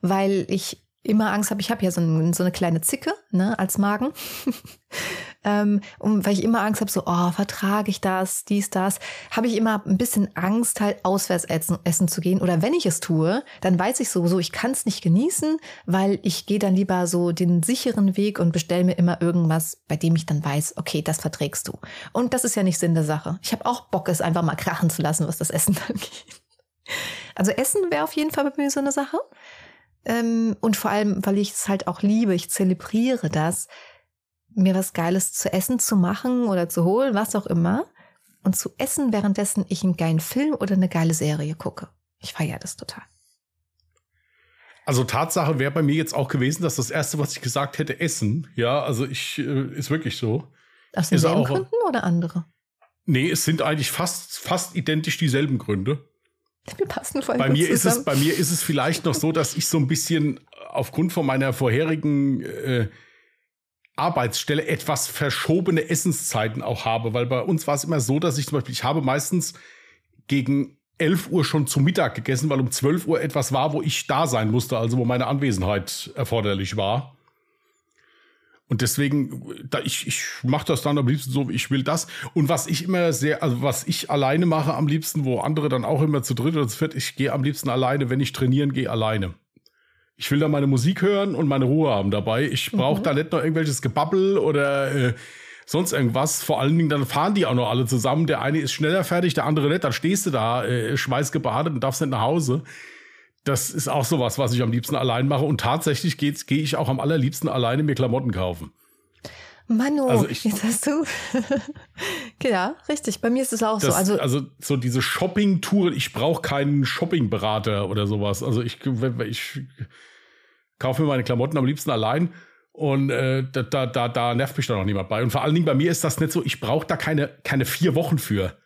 weil ich immer Angst habe. Ich habe ja so, ein, so eine kleine Zicke ne, als Magen. *laughs* ähm, und weil ich immer Angst habe, so, oh, vertrage ich das, dies, das, habe ich immer ein bisschen Angst, halt auswärts essen, essen zu gehen. Oder wenn ich es tue, dann weiß ich sowieso, ich kann es nicht genießen, weil ich gehe dann lieber so den sicheren Weg und bestelle mir immer irgendwas, bei dem ich dann weiß, okay, das verträgst du. Und das ist ja nicht Sinn der Sache. Ich habe auch Bock, es einfach mal krachen zu lassen, was das Essen *laughs* angeht. Also Essen wäre auf jeden Fall bei mir so eine Sache. Ähm, und vor allem, weil ich es halt auch liebe, ich zelebriere das, mir was Geiles zu essen zu machen oder zu holen, was auch immer. Und zu essen, währenddessen ich einen geilen Film oder eine geile Serie gucke. Ich feiere das total. Also Tatsache wäre bei mir jetzt auch gewesen, dass das erste, was ich gesagt hätte, Essen. Ja, also ich äh, ist wirklich so. Aus denselben auch- Gründen oder andere? Nee, es sind eigentlich fast fast identisch dieselben Gründe. Wir passen voll Bei mir ist es zusammen. bei mir ist es vielleicht noch so, dass ich so ein bisschen aufgrund von meiner vorherigen äh, Arbeitsstelle etwas verschobene Essenszeiten auch habe, weil bei uns war es immer so, dass ich zum Beispiel, ich habe meistens gegen 11 Uhr schon zu Mittag gegessen, weil um 12 Uhr etwas war, wo ich da sein musste, also wo meine Anwesenheit erforderlich war. Und deswegen, da ich, ich mache das dann am liebsten so, ich will das. Und was ich immer sehr, also was ich alleine mache am liebsten, wo andere dann auch immer zu dritt oder zu viert, ich gehe am liebsten alleine, wenn ich trainieren gehe, alleine. Ich will da meine Musik hören und meine Ruhe haben dabei. Ich brauche mhm. da nicht noch irgendwelches Gebabbel oder äh, sonst irgendwas. Vor allen Dingen, dann fahren die auch noch alle zusammen. Der eine ist schneller fertig, der andere nicht. Dann stehst du da, äh, schweißgebadet und darfst nicht nach Hause. Das ist auch sowas, was ich am liebsten allein mache. Und tatsächlich gehe geh ich auch am allerliebsten alleine mir Klamotten kaufen. Manu, also ich, jetzt hast du. Ja, richtig. Bei mir ist es auch das, so. Also, also so diese Shopping-Tour, ich brauche keinen Shopping-Berater oder sowas. Also ich, ich kaufe mir meine Klamotten am liebsten allein und äh, da, da, da, da nervt mich da noch niemand bei. Und vor allen Dingen bei mir ist das nicht so, ich brauche da keine, keine vier Wochen für.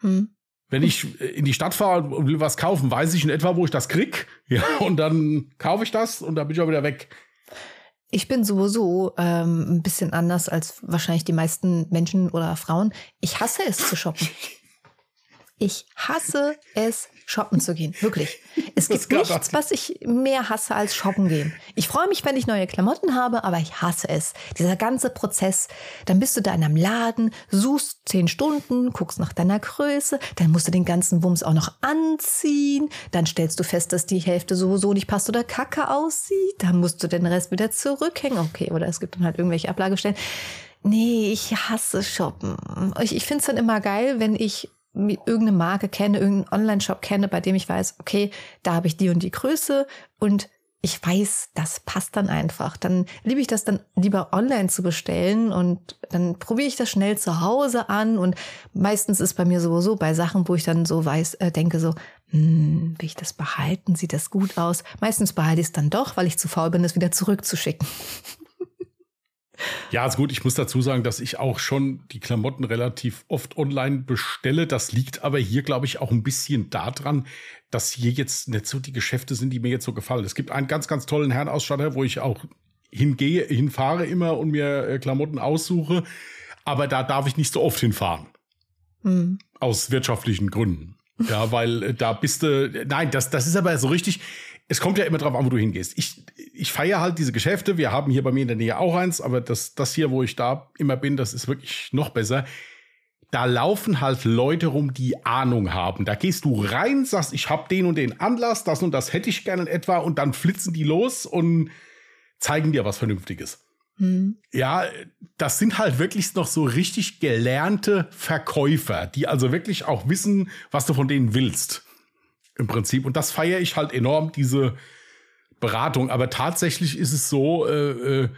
Hm. Wenn ich in die Stadt fahre und will was kaufen, weiß ich in etwa, wo ich das krieg. *laughs* Ja, und dann kaufe ich das und dann bin ich auch wieder weg. Ich bin sowieso ähm, ein bisschen anders als wahrscheinlich die meisten Menschen oder Frauen. Ich hasse es zu shoppen. *laughs* Ich hasse es, shoppen zu gehen. Wirklich. *laughs* Es gibt nichts, was ich mehr hasse als shoppen gehen. Ich freue mich, wenn ich neue Klamotten habe, aber ich hasse es. Dieser ganze Prozess. Dann bist du da in einem Laden, suchst zehn Stunden, guckst nach deiner Größe, dann musst du den ganzen Wumms auch noch anziehen. Dann stellst du fest, dass die Hälfte sowieso nicht passt oder kacke aussieht. Dann musst du den Rest wieder zurückhängen. Okay, oder es gibt dann halt irgendwelche Ablagestellen. Nee, ich hasse Shoppen. Ich, ich finde es dann immer geil, wenn ich irgendeine Marke kenne, irgendeinen Online-Shop kenne, bei dem ich weiß, okay, da habe ich die und die Größe und ich weiß, das passt dann einfach. Dann liebe ich das dann lieber online zu bestellen und dann probiere ich das schnell zu Hause an und meistens ist bei mir sowieso bei Sachen, wo ich dann so weiß, äh, denke so, hm, will ich das behalten? Sieht das gut aus? Meistens behalte ich es dann doch, weil ich zu faul bin, es wieder zurückzuschicken. Ja, ist gut. Ich muss dazu sagen, dass ich auch schon die Klamotten relativ oft online bestelle. Das liegt aber hier, glaube ich, auch ein bisschen daran, dass hier jetzt nicht so die Geschäfte sind, die mir jetzt so gefallen. Es gibt einen ganz, ganz tollen Herrenausstatter, wo ich auch hingehe, hinfahre immer und mir äh, Klamotten aussuche. Aber da darf ich nicht so oft hinfahren. Mhm. Aus wirtschaftlichen Gründen. Ja, weil äh, da bist du, nein, das, das ist aber so richtig, es kommt ja immer drauf an, wo du hingehst. Ich, ich feiere halt diese Geschäfte. Wir haben hier bei mir in der Nähe auch eins, aber das, das hier, wo ich da immer bin, das ist wirklich noch besser. Da laufen halt Leute rum, die Ahnung haben. Da gehst du rein, sagst, ich habe den und den Anlass, das und das hätte ich gerne in etwa, und dann flitzen die los und zeigen dir was Vernünftiges. Hm. Ja, das sind halt wirklich noch so richtig gelernte Verkäufer, die also wirklich auch wissen, was du von denen willst im Prinzip. Und das feiere ich halt enorm, diese Beratung. Aber tatsächlich ist es so, äh, äh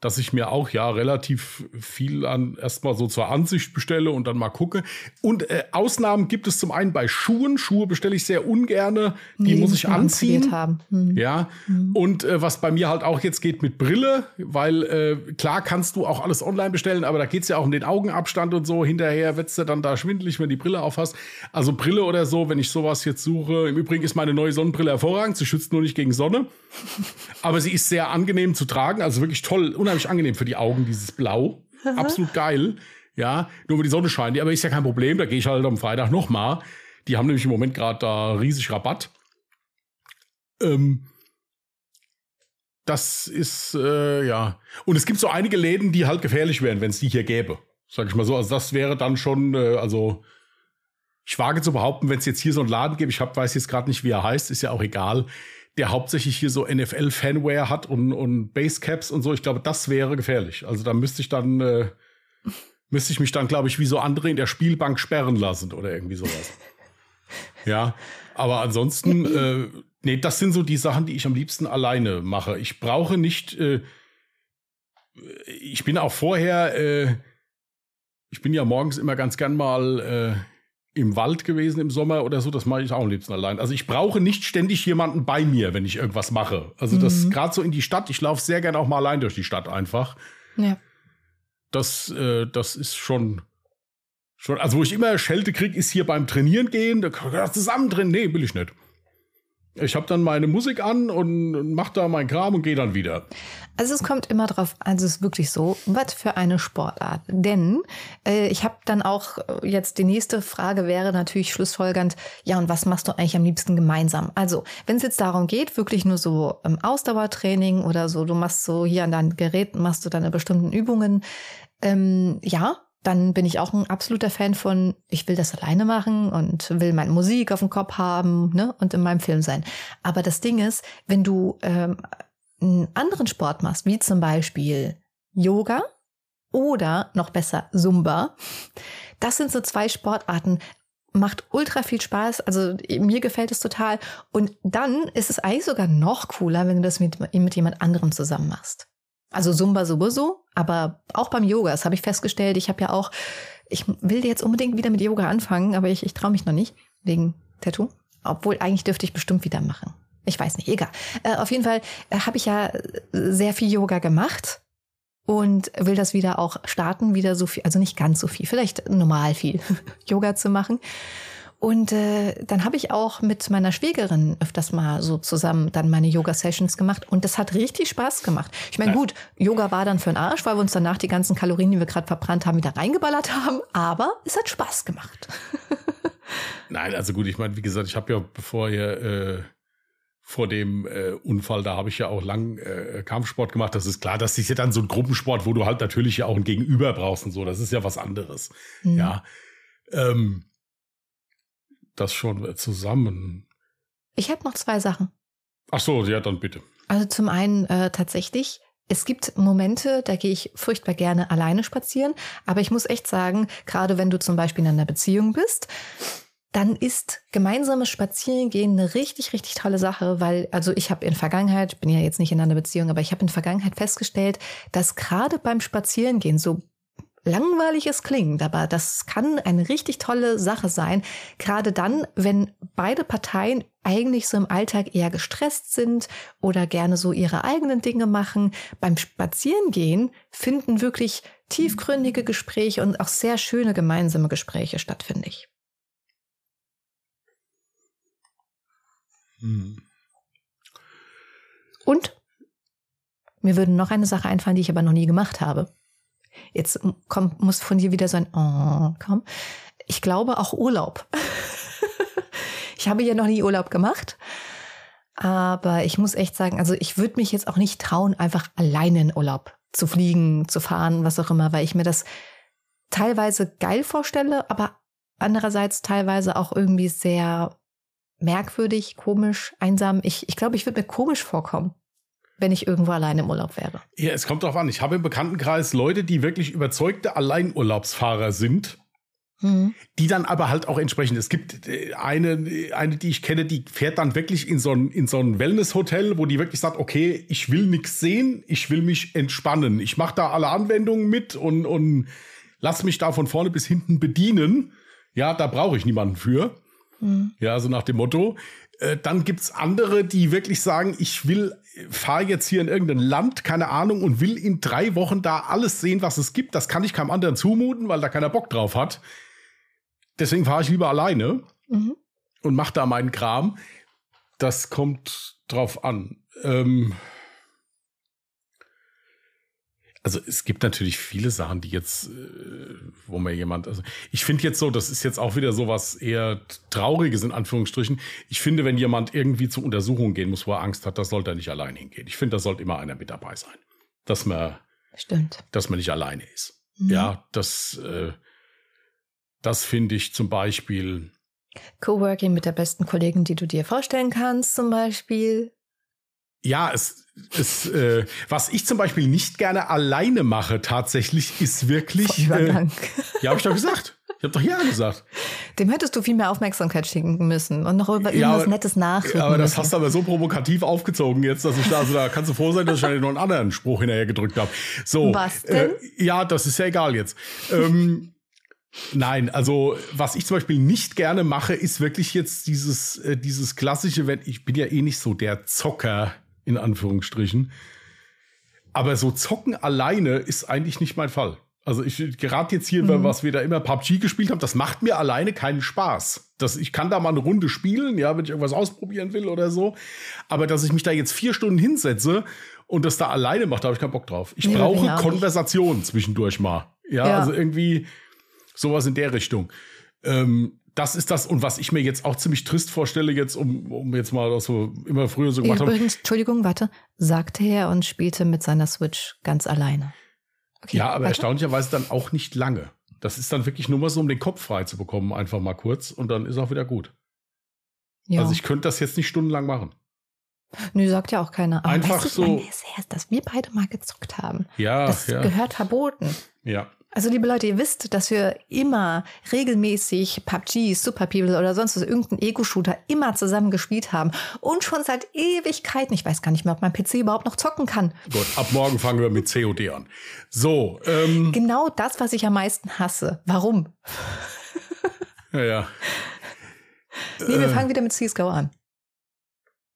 dass ich mir auch ja relativ viel an erstmal so zur Ansicht bestelle und dann mal gucke. Und äh, Ausnahmen gibt es zum einen bei Schuhen. Schuhe bestelle ich sehr ungerne. Die nee, muss ich anziehen. Haben. Hm. Ja. Hm. Und äh, was bei mir halt auch jetzt geht mit Brille, weil äh, klar kannst du auch alles online bestellen, aber da geht's ja auch um den Augenabstand und so. Hinterher wird's ja dann da schwindelig, wenn die Brille aufhast. Also Brille oder so, wenn ich sowas jetzt suche. Im Übrigen ist meine neue Sonnenbrille hervorragend. Sie schützt nur nicht gegen Sonne. *laughs* aber sie ist sehr angenehm zu tragen. Also wirklich toll unheimlich angenehm für die Augen, dieses Blau. *laughs* Absolut geil. Ja, nur wenn die Sonne scheint. Aber ist ja kein Problem, da gehe ich halt am Freitag noch mal. Die haben nämlich im Moment gerade da riesig Rabatt. Ähm, das ist, äh, ja. Und es gibt so einige Läden, die halt gefährlich wären, wenn es die hier gäbe. Sag ich mal so. Also das wäre dann schon, äh, also ich wage zu behaupten, wenn es jetzt hier so einen Laden gibt, ich hab, weiß jetzt gerade nicht, wie er heißt, ist ja auch egal der hauptsächlich hier so NFL-Fanware hat und, und Basecaps und so. Ich glaube, das wäre gefährlich. Also da müsste ich dann, äh, müsste ich mich dann, glaube ich, wie so andere in der Spielbank sperren lassen oder irgendwie sowas. ja, aber ansonsten, *laughs* äh, nee, das sind so die Sachen, die ich am liebsten alleine mache. Ich brauche nicht, äh, ich bin auch vorher, äh, ich bin ja morgens immer ganz gern mal äh, im Wald gewesen im Sommer oder so, das mache ich auch am liebsten allein. Also ich brauche nicht ständig jemanden bei mir, wenn ich irgendwas mache. Also mhm. das gerade so in die Stadt, ich laufe sehr gerne auch mal allein durch die Stadt einfach. Ja. Das, äh, das ist schon, schon, also wo ich immer Schelte kriege, ist hier beim Trainieren gehen, da kann man zusammen drin. Nee, will ich nicht. Ich habe dann meine Musik an und mache da meinen Kram und gehe dann wieder. Also es kommt immer drauf also es ist wirklich so, was für eine Sportart. Denn äh, ich habe dann auch äh, jetzt die nächste Frage wäre natürlich schlussfolgernd, ja und was machst du eigentlich am liebsten gemeinsam? Also wenn es jetzt darum geht, wirklich nur so ähm, Ausdauertraining oder so, du machst so hier an deinen Geräten, machst du deine bestimmten Übungen, ähm, ja, dann bin ich auch ein absoluter Fan von, ich will das alleine machen und will meine Musik auf dem Kopf haben ne, und in meinem Film sein. Aber das Ding ist, wenn du ähm, einen anderen Sport machst, wie zum Beispiel Yoga oder noch besser Zumba, das sind so zwei Sportarten, macht ultra viel Spaß. Also mir gefällt es total. Und dann ist es eigentlich sogar noch cooler, wenn du das mit, mit jemand anderem zusammen machst. Also Zumba sowieso, aber auch beim Yoga, das habe ich festgestellt. Ich habe ja auch, ich will jetzt unbedingt wieder mit Yoga anfangen, aber ich, ich traue mich noch nicht, wegen Tattoo. Obwohl eigentlich dürfte ich bestimmt wieder machen. Ich weiß nicht, egal. Äh, auf jeden Fall äh, habe ich ja sehr viel Yoga gemacht und will das wieder auch starten, wieder so viel, also nicht ganz so viel, vielleicht normal viel *laughs* Yoga zu machen. Und äh, dann habe ich auch mit meiner Schwägerin öfters mal so zusammen dann meine Yoga-Sessions gemacht und das hat richtig Spaß gemacht. Ich meine, gut, Yoga war dann für den Arsch, weil wir uns danach die ganzen Kalorien, die wir gerade verbrannt haben, wieder reingeballert haben, aber es hat Spaß gemacht. *laughs* Nein, also gut, ich meine, wie gesagt, ich habe ja bevor ihr äh, vor dem äh, Unfall, da habe ich ja auch lang äh, Kampfsport gemacht. Das ist klar, das ist ja dann so ein Gruppensport, wo du halt natürlich ja auch ein Gegenüber brauchst und so. Das ist ja was anderes. Mhm. Ja. Ähm, das schon zusammen. Ich habe noch zwei Sachen. Ach so, ja, dann bitte. Also zum einen äh, tatsächlich, es gibt Momente, da gehe ich furchtbar gerne alleine spazieren, aber ich muss echt sagen, gerade wenn du zum Beispiel in einer Beziehung bist, dann ist gemeinsames Spazierengehen eine richtig, richtig tolle Sache, weil, also ich habe in Vergangenheit, bin ja jetzt nicht in einer Beziehung, aber ich habe in Vergangenheit festgestellt, dass gerade beim Spazierengehen, so langweilig es klingt, aber das kann eine richtig tolle Sache sein. Gerade dann, wenn beide Parteien eigentlich so im Alltag eher gestresst sind oder gerne so ihre eigenen Dinge machen. Beim Spazierengehen finden wirklich tiefgründige Gespräche und auch sehr schöne gemeinsame Gespräche statt, finde ich. Hm. Und mir würde noch eine Sache einfallen, die ich aber noch nie gemacht habe. Jetzt kommt, muss von dir wieder so ein Oh kommen. Ich glaube auch Urlaub. *laughs* ich habe ja noch nie Urlaub gemacht. Aber ich muss echt sagen, also ich würde mich jetzt auch nicht trauen, einfach alleine in Urlaub zu fliegen, zu fahren, was auch immer, weil ich mir das teilweise geil vorstelle, aber andererseits teilweise auch irgendwie sehr merkwürdig, komisch, einsam. Ich, ich glaube, ich würde mir komisch vorkommen wenn ich irgendwo allein im Urlaub wäre. Ja, es kommt darauf an. Ich habe im Bekanntenkreis Leute, die wirklich überzeugte Alleinurlaubsfahrer sind. Mhm. Die dann aber halt auch entsprechend. Es gibt äh, eine, eine, die ich kenne, die fährt dann wirklich in so ein, in so ein Wellness-Hotel, wo die wirklich sagt, okay, ich will nichts sehen, ich will mich entspannen. Ich mache da alle Anwendungen mit und, und lass mich da von vorne bis hinten bedienen. Ja, da brauche ich niemanden für. Mhm. Ja, so nach dem Motto. Äh, dann gibt's andere, die wirklich sagen, ich will, fahre jetzt hier in irgendein Land, keine Ahnung, und will in drei Wochen da alles sehen, was es gibt. Das kann ich keinem anderen zumuten, weil da keiner Bock drauf hat. Deswegen fahre ich lieber alleine mhm. und mache da meinen Kram. Das kommt drauf an. Ähm, also es gibt natürlich viele Sachen, die jetzt, äh, wo mir jemand, also ich finde jetzt so, das ist jetzt auch wieder so was eher Trauriges in Anführungsstrichen. Ich finde, wenn jemand irgendwie zur Untersuchung gehen muss, wo er Angst hat, das sollte er nicht allein hingehen. Ich finde, da sollte immer einer mit dabei sein. Dass man, Stimmt. dass man nicht alleine ist. Mhm. Ja, das, äh, das finde ich zum Beispiel. Coworking mit der besten Kollegin, die du dir vorstellen kannst, zum Beispiel. Ja, es, es äh, was ich zum Beispiel nicht gerne alleine mache, tatsächlich, ist wirklich. Äh, ja, habe ich doch gesagt. Ich habe doch ja gesagt. Dem hättest du viel mehr Aufmerksamkeit schenken müssen und noch über ja, irgendwas Nettes nachdenken. Aber das müssen. hast du aber so provokativ aufgezogen jetzt, dass ich da, also da kannst du froh sein, dass ich noch einen anderen Spruch hinterher gedrückt habe. So. Was denn? Äh, ja, das ist ja egal jetzt. ähm, Nein, also was ich zum Beispiel nicht gerne mache, ist wirklich jetzt dieses, äh, dieses klassische, wenn ich bin ja eh nicht so der Zocker in Anführungsstrichen. Aber so zocken alleine ist eigentlich nicht mein Fall. Also ich gerade jetzt hier, mhm. was wir da immer PUBG gespielt haben, das macht mir alleine keinen Spaß. Das, ich kann da mal eine Runde spielen, ja, wenn ich irgendwas ausprobieren will oder so. Aber dass ich mich da jetzt vier Stunden hinsetze und das da alleine mache, da habe ich keinen Bock drauf. Ich nee, brauche Konversation zwischendurch mal. Ja, ja, also irgendwie sowas in der Richtung. Ähm, das ist das, und was ich mir jetzt auch ziemlich trist vorstelle, jetzt, um, um jetzt mal das so immer früher so gemacht Übrigens, Entschuldigung, warte, sagte er und spielte mit seiner Switch ganz alleine. Okay, ja, aber weiter? erstaunlicherweise dann auch nicht lange. Das ist dann wirklich nur mal so, um den Kopf frei zu bekommen, einfach mal kurz und dann ist auch wieder gut. Ja. Also ich könnte das jetzt nicht stundenlang machen. Nö, sagt ja auch keiner. Aber Einfach weißt du, so. Ist her, dass wir beide mal gezockt haben. Ja, das ja. gehört verboten. Ja. Also liebe Leute, ihr wisst, dass wir immer regelmäßig PUBG, Super People oder sonst was, irgendeinen Ego-Shooter immer zusammen gespielt haben und schon seit Ewigkeiten, ich weiß gar nicht mehr, ob mein PC überhaupt noch zocken kann. Gut, ab morgen fangen wir mit COD an. So. Ähm, genau das, was ich am meisten hasse. Warum? ja, ja. Nee, wir äh, fangen wieder mit CSGO an.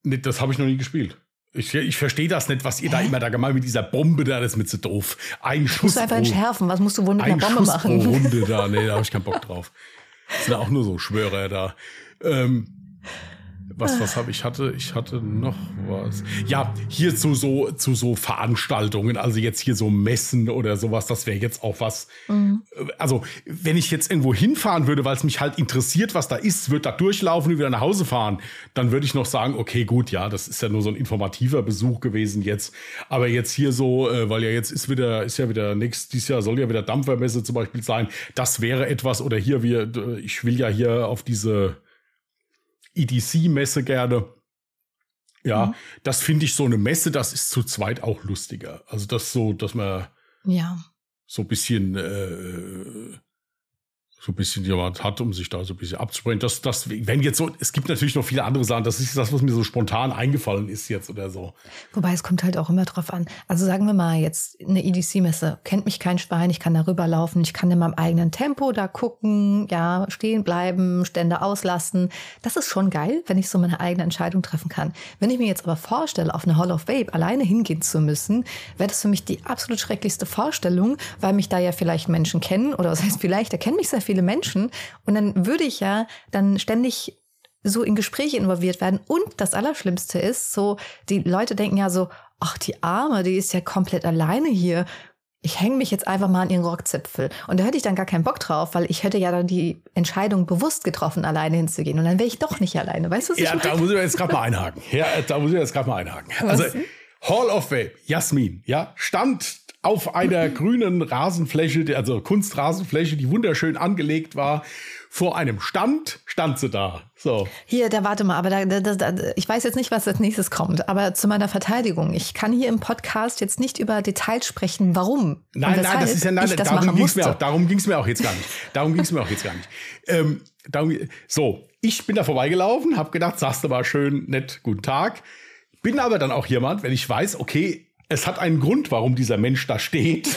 Nee, das habe ich noch nie gespielt. Ich, ich verstehe das nicht, was ihr Hä? da immer da gemacht mit dieser Bombe da, das ist mir zu doof. Ein Schuss. Musst du einfach entschärfen, was musst du wohl mit einer Bombe Schuss machen? Pro Runde *laughs* da, nee, da habe ich keinen Bock drauf. Das sind auch nur so Schwörer da. Ähm, was, was habe ich hatte? Ich hatte noch was. Ja, hier zu so, zu so Veranstaltungen, also jetzt hier so Messen oder sowas, das wäre jetzt auch was. Mhm. Also, wenn ich jetzt irgendwo hinfahren würde, weil es mich halt interessiert, was da ist, würde da durchlaufen und wieder nach Hause fahren, dann würde ich noch sagen, okay, gut, ja, das ist ja nur so ein informativer Besuch gewesen jetzt. Aber jetzt hier so, äh, weil ja jetzt ist wieder, ist ja wieder nächstes, dieses Jahr soll ja wieder Dampfermesse zum Beispiel sein, das wäre etwas, oder hier, wir, ich will ja hier auf diese EDC-Messe gerne. Ja, mhm. das finde ich so eine Messe, das ist zu zweit auch lustiger. Also das so, dass man ja. so ein bisschen äh, so ein bisschen jemand hat, um sich da so ein bisschen abzusprechen. Das, das, wenn jetzt so, es gibt natürlich noch viele andere Sachen, das ist das, was mir so spontan eingefallen ist jetzt oder so. Wobei es kommt halt auch immer drauf an. Also sagen wir mal jetzt eine EDC-Messe, kennt mich kein Schwein, ich kann da rüberlaufen, ich kann in meinem eigenen Tempo da gucken, ja, stehen bleiben, Stände auslassen. Das ist schon geil, wenn ich so meine eigene Entscheidung treffen kann. Wenn ich mir jetzt aber vorstelle, auf eine Hall of Vape alleine hingehen zu müssen, wäre das für mich die absolut schrecklichste Vorstellung, weil mich da ja vielleicht Menschen kennen oder das heißt vielleicht, da kennen mich sehr viele viele Menschen. Und dann würde ich ja dann ständig so in Gespräche involviert werden. Und das Allerschlimmste ist, so, die Leute denken ja so, ach, die Arme, die ist ja komplett alleine hier. Ich hänge mich jetzt einfach mal an ihren Rockzipfel. Und da hätte ich dann gar keinen Bock drauf, weil ich hätte ja dann die Entscheidung bewusst getroffen, alleine hinzugehen. Und dann wäre ich doch nicht alleine. Weißt du, was Ja, da muss ich jetzt gerade mal einhaken. Ja, da muss ich jetzt gerade mal einhaken. Was? Also, Hall of Fame, Jasmin, ja, stand auf einer *clears throat* grünen Rasenfläche, also Kunstrasenfläche, die wunderschön angelegt war. Vor einem Stand stand sie da. So. Hier, da warte mal, aber da, da, da, ich weiß jetzt nicht, was als nächstes kommt. Aber zu meiner Verteidigung, ich kann hier im Podcast jetzt nicht über Details sprechen, warum. Nein, nein, das ist ja nein, darum ging es mir auch. Darum ging es mir auch jetzt gar nicht. *laughs* Darum ging es mir auch jetzt gar nicht. Ähm, darum, so, ich bin da vorbeigelaufen, habe gedacht, sagst du mal schön, nett, guten Tag. Bin aber dann auch jemand, wenn ich weiß, okay, es hat einen Grund, warum dieser Mensch da steht.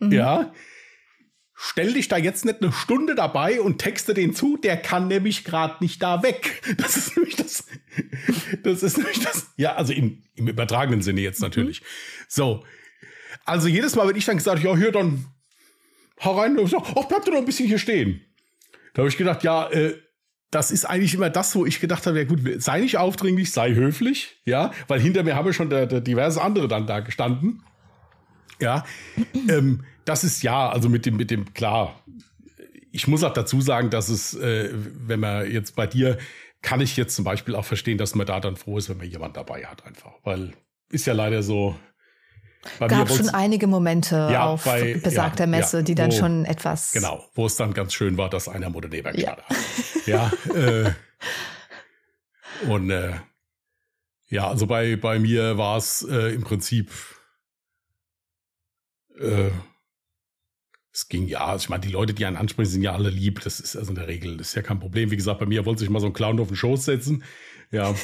Mhm. Ja. Stell dich da jetzt nicht eine Stunde dabei und texte den zu, der kann nämlich gerade nicht da weg. Das ist nämlich das. Das ist nämlich das. Ja, also im, im übertragenen Sinne jetzt natürlich. Mhm. So. Also jedes Mal, wenn ich dann gesagt, ja, hier dann hau rein, und so, ach, bleib doch noch ein bisschen hier stehen. Da habe ich gedacht, ja, äh, das ist eigentlich immer das, wo ich gedacht habe, ja gut, sei nicht aufdringlich, sei höflich, ja, weil hinter mir haben schon der, der diverse andere dann da gestanden. Ja, *clears throat* ähm, das ist ja, also mit dem, mit dem, klar. Ich muss auch dazu sagen, dass es, äh, wenn man jetzt bei dir, kann ich jetzt zum Beispiel auch verstehen, dass man da dann froh ist, wenn man jemand dabei hat, einfach. Weil ist ja leider so, bei Gab schon einige Momente ja, auf bei, besagter ja, Messe, ja, die dann wo, schon etwas. Genau, wo es dann ganz schön war, dass einer neben ja. Ja. äh, und äh, ja, also bei, bei mir war es äh, im Prinzip. Äh, es ging ja, also ich meine, die Leute, die einen ansprechen, sind ja alle lieb. Das ist also in der Regel, das ist ja kein Problem. Wie gesagt, bei mir wollte sich mal so ein Clown auf den Schoß setzen. Ja.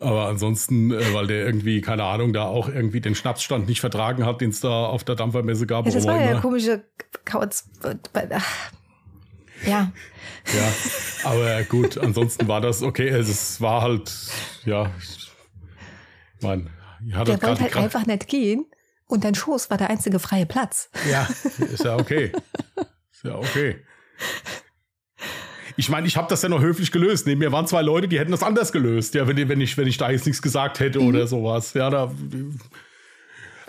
Aber ansonsten, äh, weil der irgendwie, keine Ahnung, da auch irgendwie den Schnapsstand nicht vertragen hat, den es da auf der Dampfermesse gab. Ja, das war ja komische Kauz. Ja. Ja, aber gut, ansonsten war das okay. Es war halt, ja, ich meine, der wollte halt einfach nicht gehen. Und dein Schoß war der einzige freie Platz. Ja, ist ja okay. ist ja okay. Ich meine, ich habe das ja noch höflich gelöst. Neben mir waren zwei Leute, die hätten das anders gelöst. Ja, wenn, wenn, ich, wenn ich da jetzt nichts gesagt hätte mhm. oder sowas. Ja, da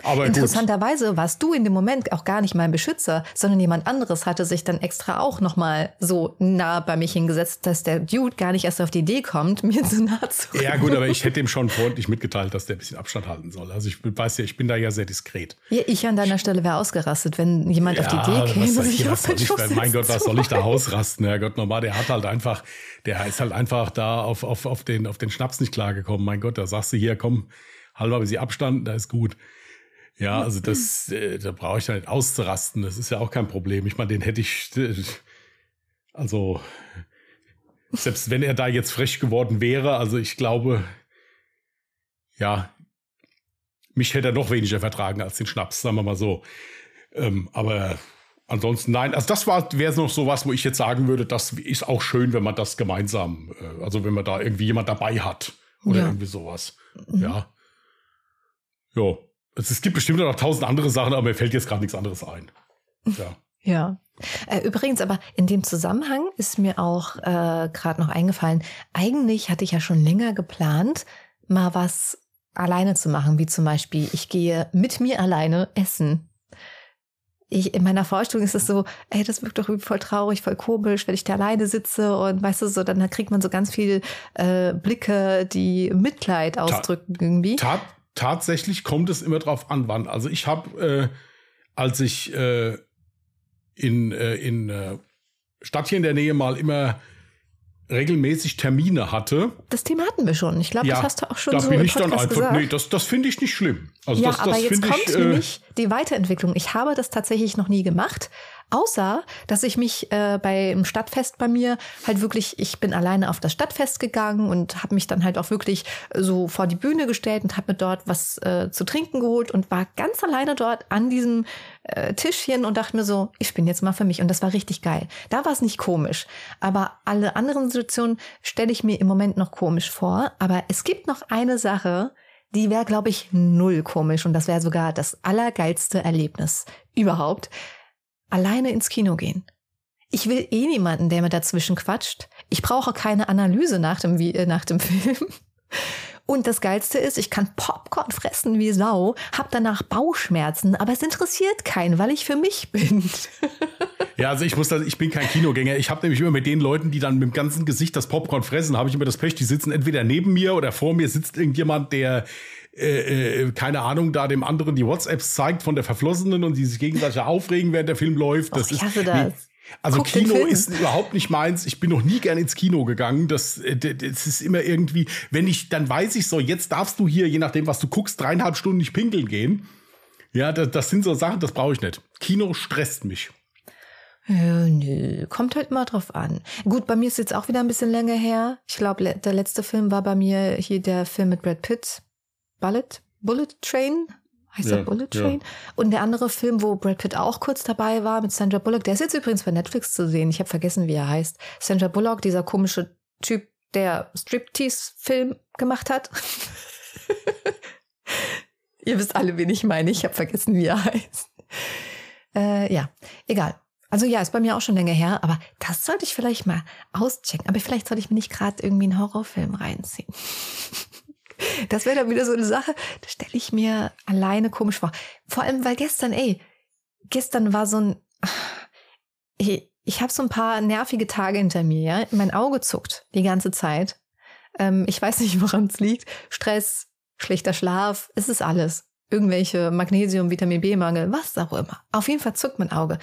aber Interessanterweise gut. warst du in dem Moment auch gar nicht mein Beschützer, sondern jemand anderes hatte sich dann extra auch nochmal so nah bei mich hingesetzt, dass der Dude gar nicht erst auf die Idee kommt, *laughs* mir zu nah zu kommen. Ja gut, aber ich hätte ihm schon freundlich mitgeteilt, dass der ein bisschen Abstand halten soll. Also ich weiß ja, ich bin da ja sehr diskret. Ja, ich an deiner Stelle wäre ausgerastet, wenn jemand ja, auf die Idee käme, sich ich, auf ich, Mein Gott, was soll ich da ausrasten? Ja Gott, normal, der hat halt einfach, der ist halt einfach da auf, auf, auf, den, auf den Schnaps nicht klargekommen. Mein Gott, da sagst du hier, komm, halber bis sie Abstand, da ist gut. Ja, also das, äh, da brauche ich halt auszurasten. Das ist ja auch kein Problem. Ich meine, den hätte ich, äh, also selbst wenn er da jetzt frech geworden wäre, also ich glaube, ja, mich hätte er noch weniger vertragen als den Schnaps, sagen wir mal so. Ähm, aber ansonsten nein, also das war wäre noch so was, wo ich jetzt sagen würde, das ist auch schön, wenn man das gemeinsam, äh, also wenn man da irgendwie jemand dabei hat oder ja. irgendwie sowas. Mhm. Ja. Ja. Also es gibt bestimmt noch tausend andere Sachen, aber mir fällt jetzt gerade nichts anderes ein. Ja. *laughs* Ja. Äh, übrigens, aber in dem Zusammenhang ist mir auch äh, gerade noch eingefallen, eigentlich hatte ich ja schon länger geplant, mal was alleine zu machen, wie zum Beispiel, ich gehe mit mir alleine essen. Ich, in meiner Vorstellung ist es so, ey, das wirkt doch voll traurig, voll komisch, wenn ich da alleine sitze und weißt du so, dann kriegt man so ganz viel äh, Blicke, die Mitleid ausdrücken irgendwie. Tat, tatsächlich kommt es immer drauf an, wann. Also ich habe, äh, als ich äh, in, äh, in äh, Stadt hier in der Nähe mal immer regelmäßig Termine hatte. Das Thema hatten wir schon. Ich glaube, ja, das hast du auch schon da so bin ich dann einfach, gesagt. Nee, das, das finde ich nicht schlimm. Also ja, das, das aber jetzt kommt ich, äh, nämlich die Weiterentwicklung. Ich habe das tatsächlich noch nie gemacht, Außer, dass ich mich äh, beim Stadtfest bei mir halt wirklich, ich bin alleine auf das Stadtfest gegangen und habe mich dann halt auch wirklich so vor die Bühne gestellt und habe mir dort was äh, zu trinken geholt und war ganz alleine dort an diesem äh, Tischchen und dachte mir so, ich bin jetzt mal für mich. Und das war richtig geil. Da war es nicht komisch. Aber alle anderen Situationen stelle ich mir im Moment noch komisch vor. Aber es gibt noch eine Sache, die wäre, glaube ich, null komisch. Und das wäre sogar das allergeilste Erlebnis überhaupt alleine ins Kino gehen. Ich will eh niemanden, der mir dazwischen quatscht. Ich brauche keine Analyse nach dem, äh, nach dem *laughs* Film. Und das Geilste ist, ich kann Popcorn fressen wie Sau, hab danach Bauchschmerzen, aber es interessiert keinen, weil ich für mich bin. *laughs* Ja, also ich muss das, ich bin kein Kinogänger. Ich habe nämlich immer mit den Leuten, die dann mit dem ganzen Gesicht das Popcorn fressen, habe ich immer das Pech, die sitzen entweder neben mir oder vor mir sitzt irgendjemand, der äh, äh, keine Ahnung, da dem anderen die WhatsApps zeigt von der Verflossenen und die sich gegenseitig *laughs* aufregen, während der Film läuft. Das Och, ich hasse ist, das. Also Guck Kino ist überhaupt nicht meins. Ich bin noch nie gern ins Kino gegangen. Das, äh, das ist immer irgendwie, wenn ich, dann weiß ich so, jetzt darfst du hier, je nachdem, was du guckst, dreieinhalb Stunden nicht pinkeln gehen. Ja, das, das sind so Sachen, das brauche ich nicht. Kino stresst mich. Ja, nö, kommt halt mal drauf an. Gut, bei mir ist jetzt auch wieder ein bisschen länger her. Ich glaube, der letzte Film war bei mir hier der Film mit Brad Pitt. Bullet, Bullet Train, heißt ja, der Bullet Train? Ja. Und der andere Film, wo Brad Pitt auch kurz dabei war mit Sandra Bullock, der ist jetzt übrigens bei Netflix zu sehen. Ich habe vergessen, wie er heißt. Sandra Bullock, dieser komische Typ, der Striptease-Film gemacht hat. *laughs* Ihr wisst alle, wen ich meine. Ich habe vergessen, wie er heißt. Äh, ja, egal. Also ja, ist bei mir auch schon länger her, aber das sollte ich vielleicht mal auschecken. Aber vielleicht sollte ich mir nicht gerade irgendwie einen Horrorfilm reinziehen. *laughs* Das wäre dann wieder so eine Sache, da stelle ich mir alleine komisch vor. Vor allem, weil gestern, ey, gestern war so ein, ich, ich habe so ein paar nervige Tage hinter mir, ja. Mein Auge zuckt die ganze Zeit. Ähm, ich weiß nicht, woran es liegt. Stress, schlechter Schlaf, es ist alles. Irgendwelche Magnesium, Vitamin B-Mangel, was auch immer. Auf jeden Fall zuckt mein Auge.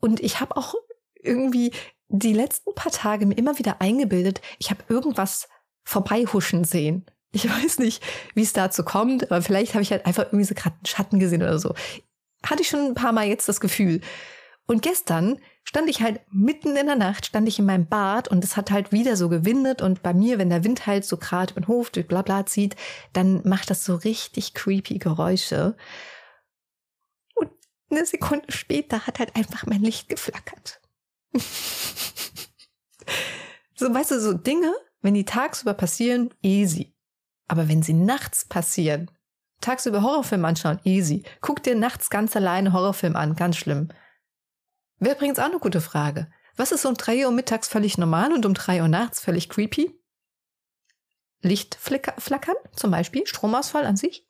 Und ich habe auch irgendwie die letzten paar Tage mir immer wieder eingebildet, ich habe irgendwas vorbeihuschen sehen. Ich weiß nicht, wie es dazu kommt, aber vielleicht habe ich halt einfach irgendwie so gerade einen Schatten gesehen oder so. Hatte ich schon ein paar Mal jetzt das Gefühl. Und gestern stand ich halt mitten in der Nacht, stand ich in meinem Bad und es hat halt wieder so gewindet und bei mir, wenn der Wind halt so gerade über den Hof durch Blabla zieht, dann macht das so richtig creepy Geräusche. Und eine Sekunde später hat halt einfach mein Licht geflackert. *laughs* so, weißt du, so Dinge, wenn die tagsüber passieren, easy. Aber wenn sie nachts passieren, Tagsüber Horrorfilm anschauen, easy. Guck dir nachts ganz alleine Horrorfilm an, ganz schlimm. Wäre übrigens auch eine gute Frage. Was ist um drei Uhr mittags völlig normal und um drei Uhr nachts völlig creepy? Licht flackern, zum Beispiel, Stromausfall an sich.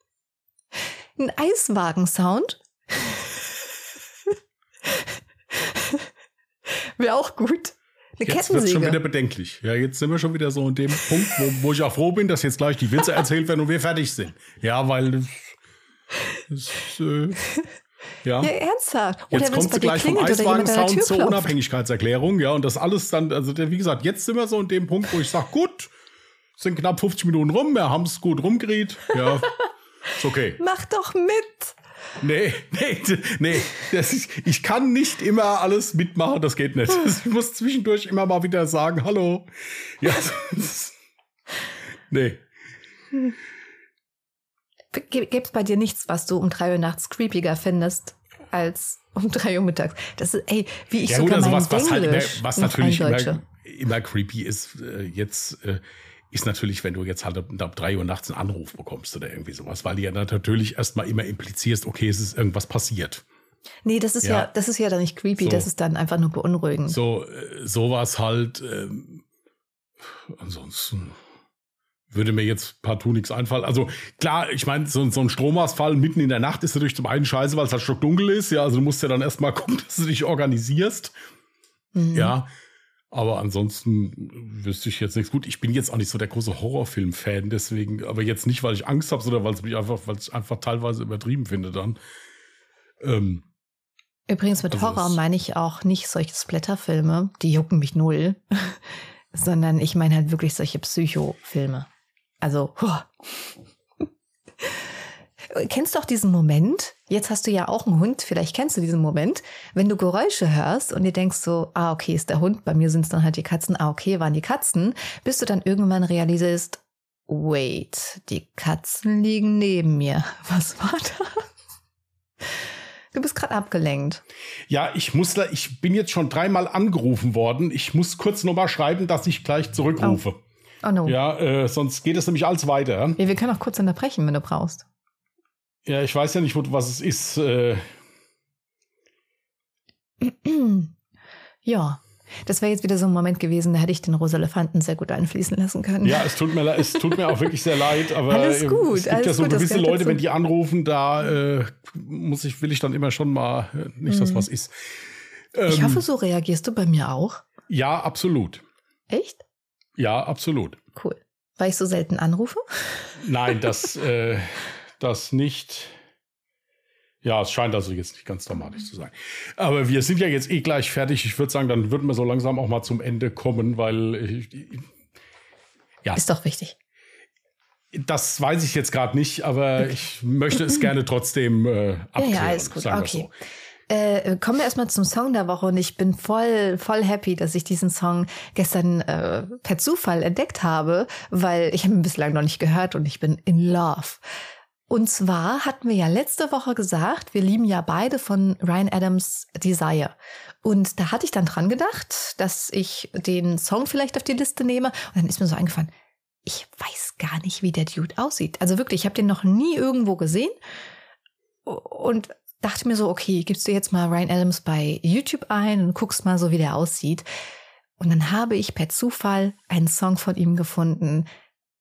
Ein Eiswagen-Sound. *laughs* Wäre auch gut. Eine jetzt wird schon wieder bedenklich. Ja, jetzt sind wir schon wieder so in dem *laughs* Punkt, wo, wo ich auch froh bin, dass jetzt gleich die Witze erzählt werden und wir fertig sind. Ja, weil das, äh, ja. ja, ernsthaft. Oder jetzt kommst du gleich vom Eiswagen-Sound zur Unabhängigkeitserklärung, ja, und das alles dann, also wie gesagt, jetzt sind wir so in dem Punkt, wo ich sage, gut, sind knapp 50 Minuten rum, wir haben es gut rumgeriet, ja, ist okay. *laughs* Mach doch mit. Nee, nee, nee. Ist, ich kann nicht immer alles mitmachen, das geht nicht. *laughs* Ich muss zwischendurch immer mal wieder sagen, hallo. Ja, nee. Gibt es bei dir nichts, was du um drei Uhr nachts creepiger findest als um drei Uhr mittags? Das ist, ey, wie ich ja, sogar also was, was, halt immer, was natürlich immer, immer, creepy ist, äh, jetzt äh, ist natürlich, wenn du jetzt halt ab drei Uhr nachts einen Anruf bekommst oder irgendwie sowas, weil du ja natürlich erstmal immer implizierst, okay, es ist irgendwas passiert. Nee, das ist ja, ja das ist ja dann nicht creepy, so, das ist dann einfach nur beunruhigend. So, äh, sowas halt, ähm, ansonsten würde mir jetzt partout nichts einfallen. Also klar, ich meine, so, so, ein Stromausfall mitten in der Nacht ist natürlich zum einen scheiße, weil es halt stockdunkel ist. Ja, also du musst ja dann erstmal *laughs* gucken, dass du dich organisierst. Mhm. Ja, aber ansonsten wüsste ich jetzt nichts. Gut, ich bin jetzt auch nicht so der große Horrorfilm-Fan, deswegen, aber jetzt nicht, weil ich Angst habe, sondern weil es mich einfach, weil es einfach teilweise übertrieben finde dann. Ähm, Übrigens mit also Horror meine ich auch nicht solche Splatterfilme, die jucken mich null, *laughs* sondern ich meine halt wirklich solche Psychofilme. Also, huh. Kennst du auch diesen Moment? Jetzt hast du ja auch einen Hund, vielleicht kennst du diesen Moment, wenn du Geräusche hörst und dir denkst so, ah, okay, ist der Hund, bei mir sind es dann halt die Katzen, ah, okay, waren die Katzen, bis du dann irgendwann realisierst, wait, die Katzen liegen neben mir. *laughs* Was war das? Du bist gerade abgelenkt. Ja, ich muss da, ich bin jetzt schon dreimal angerufen worden. Ich muss kurz nochmal schreiben, dass ich gleich zurückrufe. Oh. Oh no. Ja, äh, sonst geht es nämlich alles weiter. Ja, wir können auch kurz unterbrechen, wenn du brauchst. Ja, ich weiß ja nicht, was es ist. Äh. *clears throat* Ja, das wäre jetzt wieder so ein Moment gewesen, da hätte ich den rosa Elefanten sehr gut einfließen lassen können. Ja, es tut mir, es tut mir auch wirklich sehr leid, aber alles gut, es gibt alles ja so gut, gewisse Leute, dazu. wenn die anrufen, da äh, muss ich, will ich dann immer schon mal äh, nicht, dass mhm. was ist. Ähm, ich hoffe, so reagierst du bei mir auch. Ja, absolut. Echt? Ja, absolut. Cool. Weil ich so selten anrufe? Nein, das, *laughs* äh, das nicht. Ja, es scheint also jetzt nicht ganz dramatisch zu sein. Aber wir sind ja jetzt eh gleich fertig. Ich würde sagen, dann würden wir so langsam auch mal zum Ende kommen, weil ich, ja. Ist doch wichtig. Das weiß ich jetzt gerade nicht, aber okay. ich möchte es *laughs* gerne trotzdem äh, abklären. Ja, ja, alles gut. Okay. So. Äh, kommen wir erstmal zum Song der Woche und ich bin voll, voll happy, dass ich diesen Song gestern äh, per Zufall entdeckt habe, weil ich habe ihn bislang noch nicht gehört und ich bin in love. Und zwar hatten wir ja letzte Woche gesagt, wir lieben ja beide von Ryan Adams Desire. Und da hatte ich dann dran gedacht, dass ich den Song vielleicht auf die Liste nehme. Und dann ist mir so eingefallen, ich weiß gar nicht, wie der Dude aussieht. Also wirklich, ich habe den noch nie irgendwo gesehen. Und dachte mir so, okay, gibst du jetzt mal Ryan Adams bei YouTube ein und guckst mal so, wie der aussieht. Und dann habe ich per Zufall einen Song von ihm gefunden,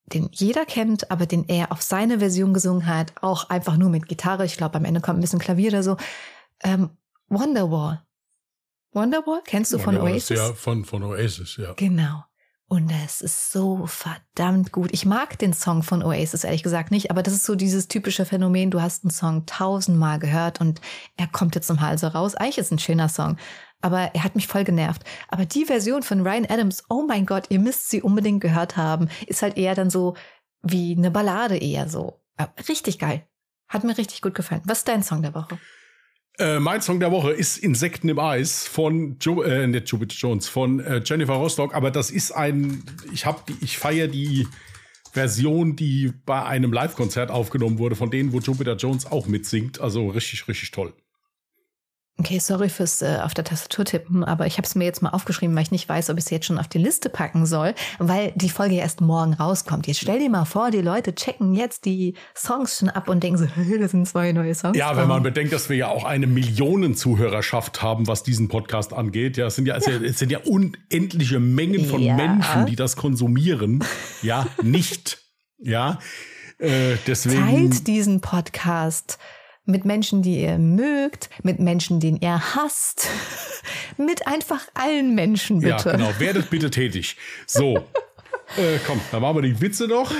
den jeder kennt, aber den er auf seine Version gesungen hat, auch einfach nur mit Gitarre. Ich glaube, am Ende kommt ein bisschen Klavier oder so. Ähm, Wonderwall. Wonderwall kennst du von Oasis? Ja, von, von Oasis, ja. Genau. Und es ist so verdammt gut. Ich mag den Song von Oasis ehrlich gesagt nicht, aber das ist so dieses typische Phänomen, du hast einen Song tausendmal gehört und er kommt jetzt zum Halse raus. Eigentlich ist es ein schöner Song, aber er hat mich voll genervt. Aber die Version von Ryan Adams, oh mein Gott, ihr müsst sie unbedingt gehört haben, ist halt eher dann so wie eine Ballade eher so. Richtig geil. Hat mir richtig gut gefallen. Was ist dein Song der Woche? Äh, mein Song der Woche ist Insekten im Eis von jo äh, nicht Jupiter Jones, von äh, Jennifer Rostock, aber das ist ein, ich habe, ich feiere die Version, die bei einem Live-Konzert aufgenommen wurde, von denen, wo Jupiter Jones auch mitsingt. Also richtig, richtig toll. Okay, sorry fürs äh, auf der Tastatur tippen, aber ich habe es mir jetzt mal aufgeschrieben, weil ich nicht weiß, ob ich es jetzt schon auf die Liste packen soll, weil die Folge erst morgen rauskommt. Jetzt stell dir mal vor, die Leute checken jetzt die Songs schon ab und denken so, hey, *laughs* das sind zwei neue Songs. Ja, wenn man bedenkt, dass wir ja auch eine Millionen-Zuhörerschaft haben, was diesen Podcast angeht. Ja, es sind ja, es, ja. es sind ja unendliche Mengen von ja. Menschen, die das konsumieren. Ja, nicht. Ja, äh, deswegen. Teilt diesen Podcast mit Menschen, die ihr mögt, mit Menschen, den ihr hasst, *laughs* mit einfach allen Menschen bitte. Ja, genau. Werdet bitte tätig. So, *laughs* äh, komm, dann machen wir die Witze noch.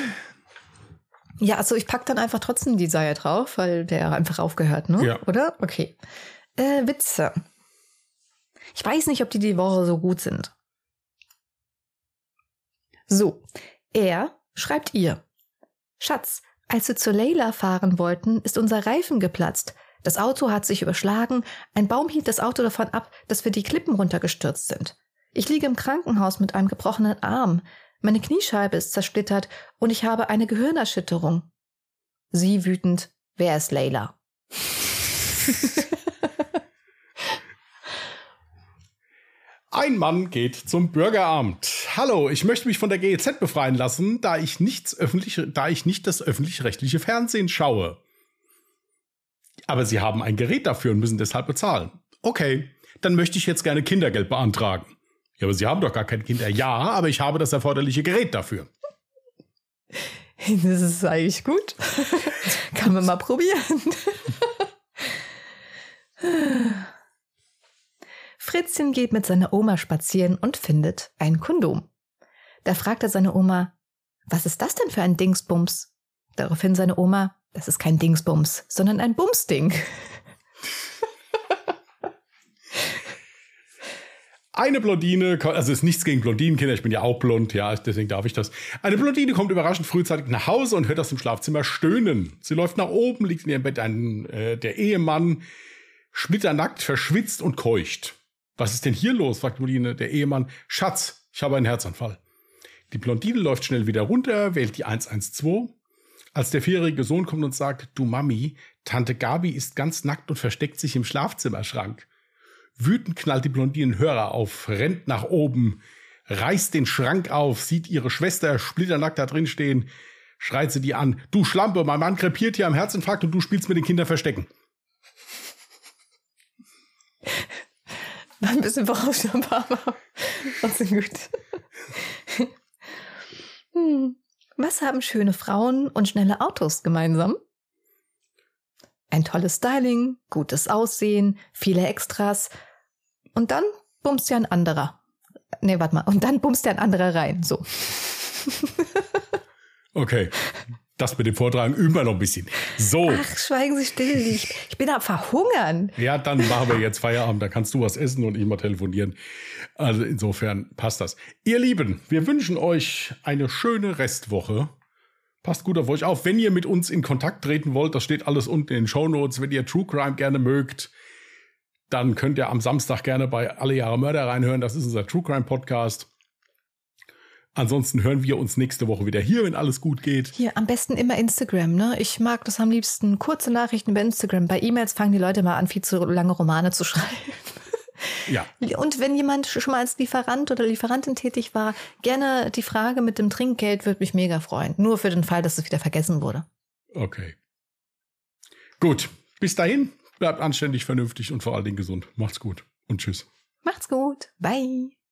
Ja, also ich pack dann einfach trotzdem die Seier drauf, weil der einfach aufgehört, ne? Ja. Oder? Okay. Äh, Witze. Ich weiß nicht, ob die die Woche so gut sind. So, er schreibt ihr. Schatz, als wir zu Leila fahren wollten, ist unser Reifen geplatzt. Das Auto hat sich überschlagen, ein Baum hielt das Auto davon ab, dass wir die Klippen runtergestürzt sind. Ich liege im Krankenhaus mit einem gebrochenen Arm. Meine Kniescheibe ist zersplittert und ich habe eine Gehirnerschütterung. Sie wütend, wer ist Leila? *laughs* Ein Mann geht zum Bürgeramt. Hallo, ich möchte mich von der GEZ befreien lassen, da ich nichts öffentlich, da ich nicht das öffentlich-rechtliche Fernsehen schaue. Aber Sie haben ein Gerät dafür und müssen deshalb bezahlen. Okay, dann möchte ich jetzt gerne Kindergeld beantragen. Ja, aber Sie haben doch gar kein Kinder. Ja, aber ich habe das erforderliche Gerät dafür. Das ist eigentlich gut. *laughs* Kann man mal probieren. *laughs* Fritzchen geht mit seiner Oma spazieren und findet ein Kondom. Da fragt er seine Oma, was ist das denn für ein Dingsbums? Daraufhin seine Oma, das ist kein Dingsbums, sondern ein Bumsding. Eine Blondine, also ist nichts gegen Blondinenkinder, ich bin ja auch blond, ja, deswegen darf ich das. Eine Blondine kommt überraschend frühzeitig nach Hause und hört aus dem Schlafzimmer stöhnen. Sie läuft nach oben, liegt in ihrem Bett ein, äh, der Ehemann, splitternackt, verschwitzt und keucht. Was ist denn hier los? fragt Blondine. Der Ehemann. Schatz, ich habe einen Herzanfall. Die Blondine läuft schnell wieder runter, wählt die 112. Als der vierjährige Sohn kommt und sagt, du Mami, Tante Gabi ist ganz nackt und versteckt sich im Schlafzimmerschrank. Wütend knallt die Blondine Hörer auf, rennt nach oben, reißt den Schrank auf, sieht ihre Schwester splitternackt da drin stehen, schreit sie die an. Du Schlampe, mein Mann krepiert hier am Herzinfarkt und du spielst mit den Kindern Verstecken. Ein bisschen vorausschaubar, aber trotzdem gut. Hm. Was haben schöne Frauen und schnelle Autos gemeinsam? Ein tolles Styling, gutes Aussehen, viele Extras. Und dann bummst ja ein anderer. Nee, warte mal. Und dann bummst ja ein anderer rein. So. Okay das mit dem Vortragen üben wir noch ein bisschen. So. Ach, schweigen Sie still. Ich, ich bin am Verhungern. Ja, dann machen wir jetzt Feierabend. Da kannst du was essen und ich mal telefonieren. Also insofern passt das. Ihr Lieben, wir wünschen euch eine schöne Restwoche. Passt gut auf euch auf. Wenn ihr mit uns in Kontakt treten wollt, das steht alles unten in den Show Notes. Wenn ihr True Crime gerne mögt, dann könnt ihr am Samstag gerne bei Alle Jahre Mörder reinhören. Das ist unser True Crime Podcast. Ansonsten hören wir uns nächste Woche wieder hier, wenn alles gut geht. Hier, am besten immer Instagram, ne? Ich mag das am liebsten. Kurze Nachrichten über Instagram. Bei E-Mails fangen die Leute mal an, viel zu lange Romane zu *laughs* schreiben. Ja. Und wenn jemand schon mal als Lieferant oder Lieferantin tätig war, gerne die Frage mit dem Trinkgeld würde mich mega freuen. Nur für den Fall, dass es wieder vergessen wurde. Okay. Gut. Bis dahin, bleibt anständig, vernünftig und vor allen Dingen gesund. Macht's gut und tschüss. Macht's gut. Bye.